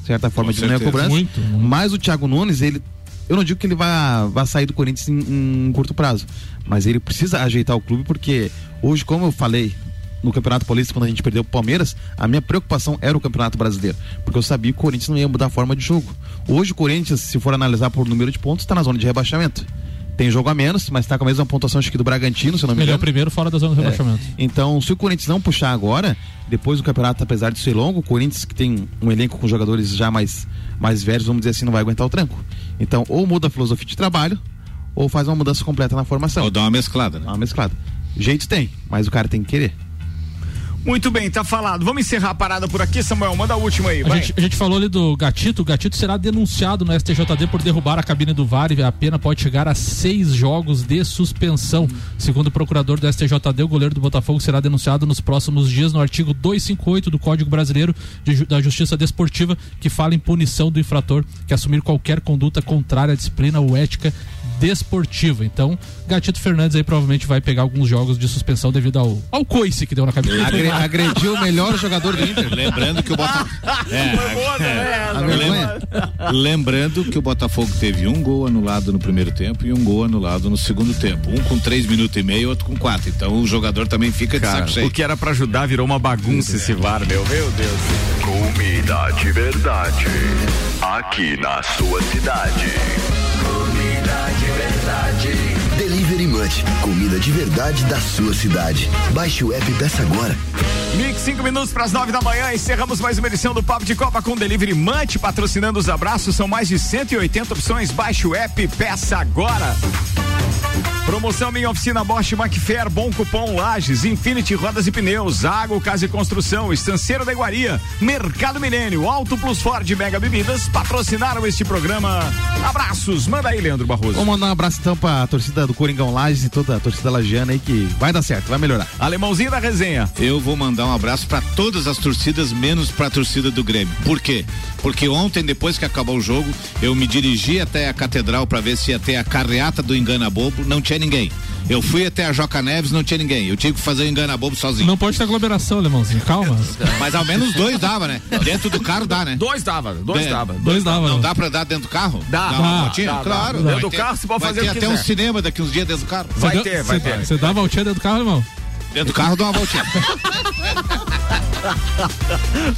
De certa forma, diminui a cobrança. Muito, muito. Mas o Thiago Nunes, ele eu não digo que ele vai, vai sair do Corinthians em, em curto prazo, mas ele precisa ajeitar o clube porque hoje, como eu falei no Campeonato Paulista, quando a gente perdeu o Palmeiras, a minha preocupação era o Campeonato Brasileiro, porque eu sabia que o Corinthians não ia mudar a forma de jogo. Hoje o Corinthians, se for analisar por número de pontos, está na zona de rebaixamento. Tem jogo a menos, mas está com a mesma pontuação acho que do Bragantino, se eu não me engano. Ele é o primeiro fora da zona de rebaixamento. É. Então, se o Corinthians não puxar agora, depois do campeonato, apesar de ser longo, o Corinthians que tem um elenco com jogadores já mais, mais velhos, vamos dizer assim, não vai aguentar o tranco. Então, ou muda a filosofia de trabalho, ou faz uma mudança completa na formação. Ou dá uma mesclada, né? Dá uma mesclada. Jeito tem, mas o cara tem que querer. Muito bem, tá falado. Vamos encerrar a parada por aqui, Samuel. Manda a última aí. A gente, a gente falou ali do Gatito. O Gatito será denunciado no STJD por derrubar a cabine do VAR e a pena pode chegar a seis jogos de suspensão. Segundo o procurador do STJD, o goleiro do Botafogo será denunciado nos próximos dias no artigo 258 do Código Brasileiro de da Justiça Desportiva, que fala em punição do infrator que assumir qualquer conduta contrária à disciplina ou ética desportiva. Então, Gatito Fernandes aí provavelmente vai pegar alguns jogos de suspensão devido ao, ao coice que deu na cabine. Agre- agrediu o melhor jogador do Inter. Lembrando que o Botafogo. É, é. Vergonha. Lembrando que o Botafogo teve um gol anulado no primeiro tempo e um gol anulado no segundo tempo. Um com três minutos e meio, outro com quatro. Então o jogador também fica de Cara, saco cheio. o que era pra ajudar virou uma bagunça esse VAR, meu. Meu Deus. Comida de verdade. Aqui na sua cidade. Comida de verdade da sua cidade. Baixe o app e peça agora. Mix, cinco minutos para as nove da manhã. Encerramos mais uma edição do Papo de Copa com Delivery Munch, patrocinando os abraços. São mais de 180 opções. Baixe o app e peça agora. Promoção Minha Oficina Bosch Macfair, bom cupom Lages, Infinity Rodas e Pneus, Água, Casa e Construção, Estanceiro da Iguaria, Mercado Milênio, Alto Plus Ford Mega Bebidas, patrocinaram este programa. Abraços, manda aí, Leandro Barroso. Vamos mandar um abraço então pra torcida do Coringão Lages e toda a torcida lagiana aí que vai dar certo, vai melhorar. Alemãozinho da resenha. Eu vou mandar um abraço para todas as torcidas, menos para a torcida do Grêmio. Por quê? Porque ontem, depois que acabou o jogo, eu me dirigi até a catedral para ver se ia ter a carreata do Engana Bobo. Não tinha ninguém. Eu fui até a Joca Neves, não tinha ninguém. Eu tive que fazer o Engana Bobo sozinho. Não pode ter aglomeração, alemãozinho. Calma. Mas ao menos dois dava, né? Dentro do carro dá, né? Dois dava, dois Bem, dava. Dois dava. Não dá pra dar dentro do carro? Dá. Dá uma Dá, voltinha? dá, claro. dá. Vai Dentro do ter- carro você pode vai fazer ter o que até um cinema daqui uns dias dentro do carro. Vai ter, vai ter. Você dá a voltinha dentro do carro, irmão? Dentro do carro dá uma voltinha.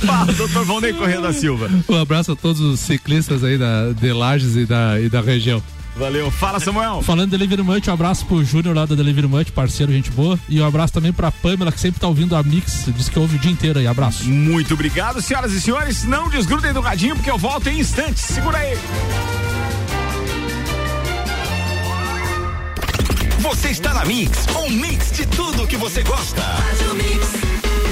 Pá, doutor Valnei Corrêa da Silva. Um abraço a todos os ciclistas aí da, de Lages e da, e da região. Valeu. Fala, Samuel. Falando de Delivery Munch, um abraço pro Júnior lá da Delivery Munch, parceiro, gente boa. E um abraço também pra Pamela, que sempre tá ouvindo a Mix, diz que ouve o dia inteiro aí. Abraço. Muito obrigado, senhoras e senhores. Não desgrudem do radinho, porque eu volto em instantes. Segura aí. Você está na Mix, um mix de tudo que você gosta. Faz o mix.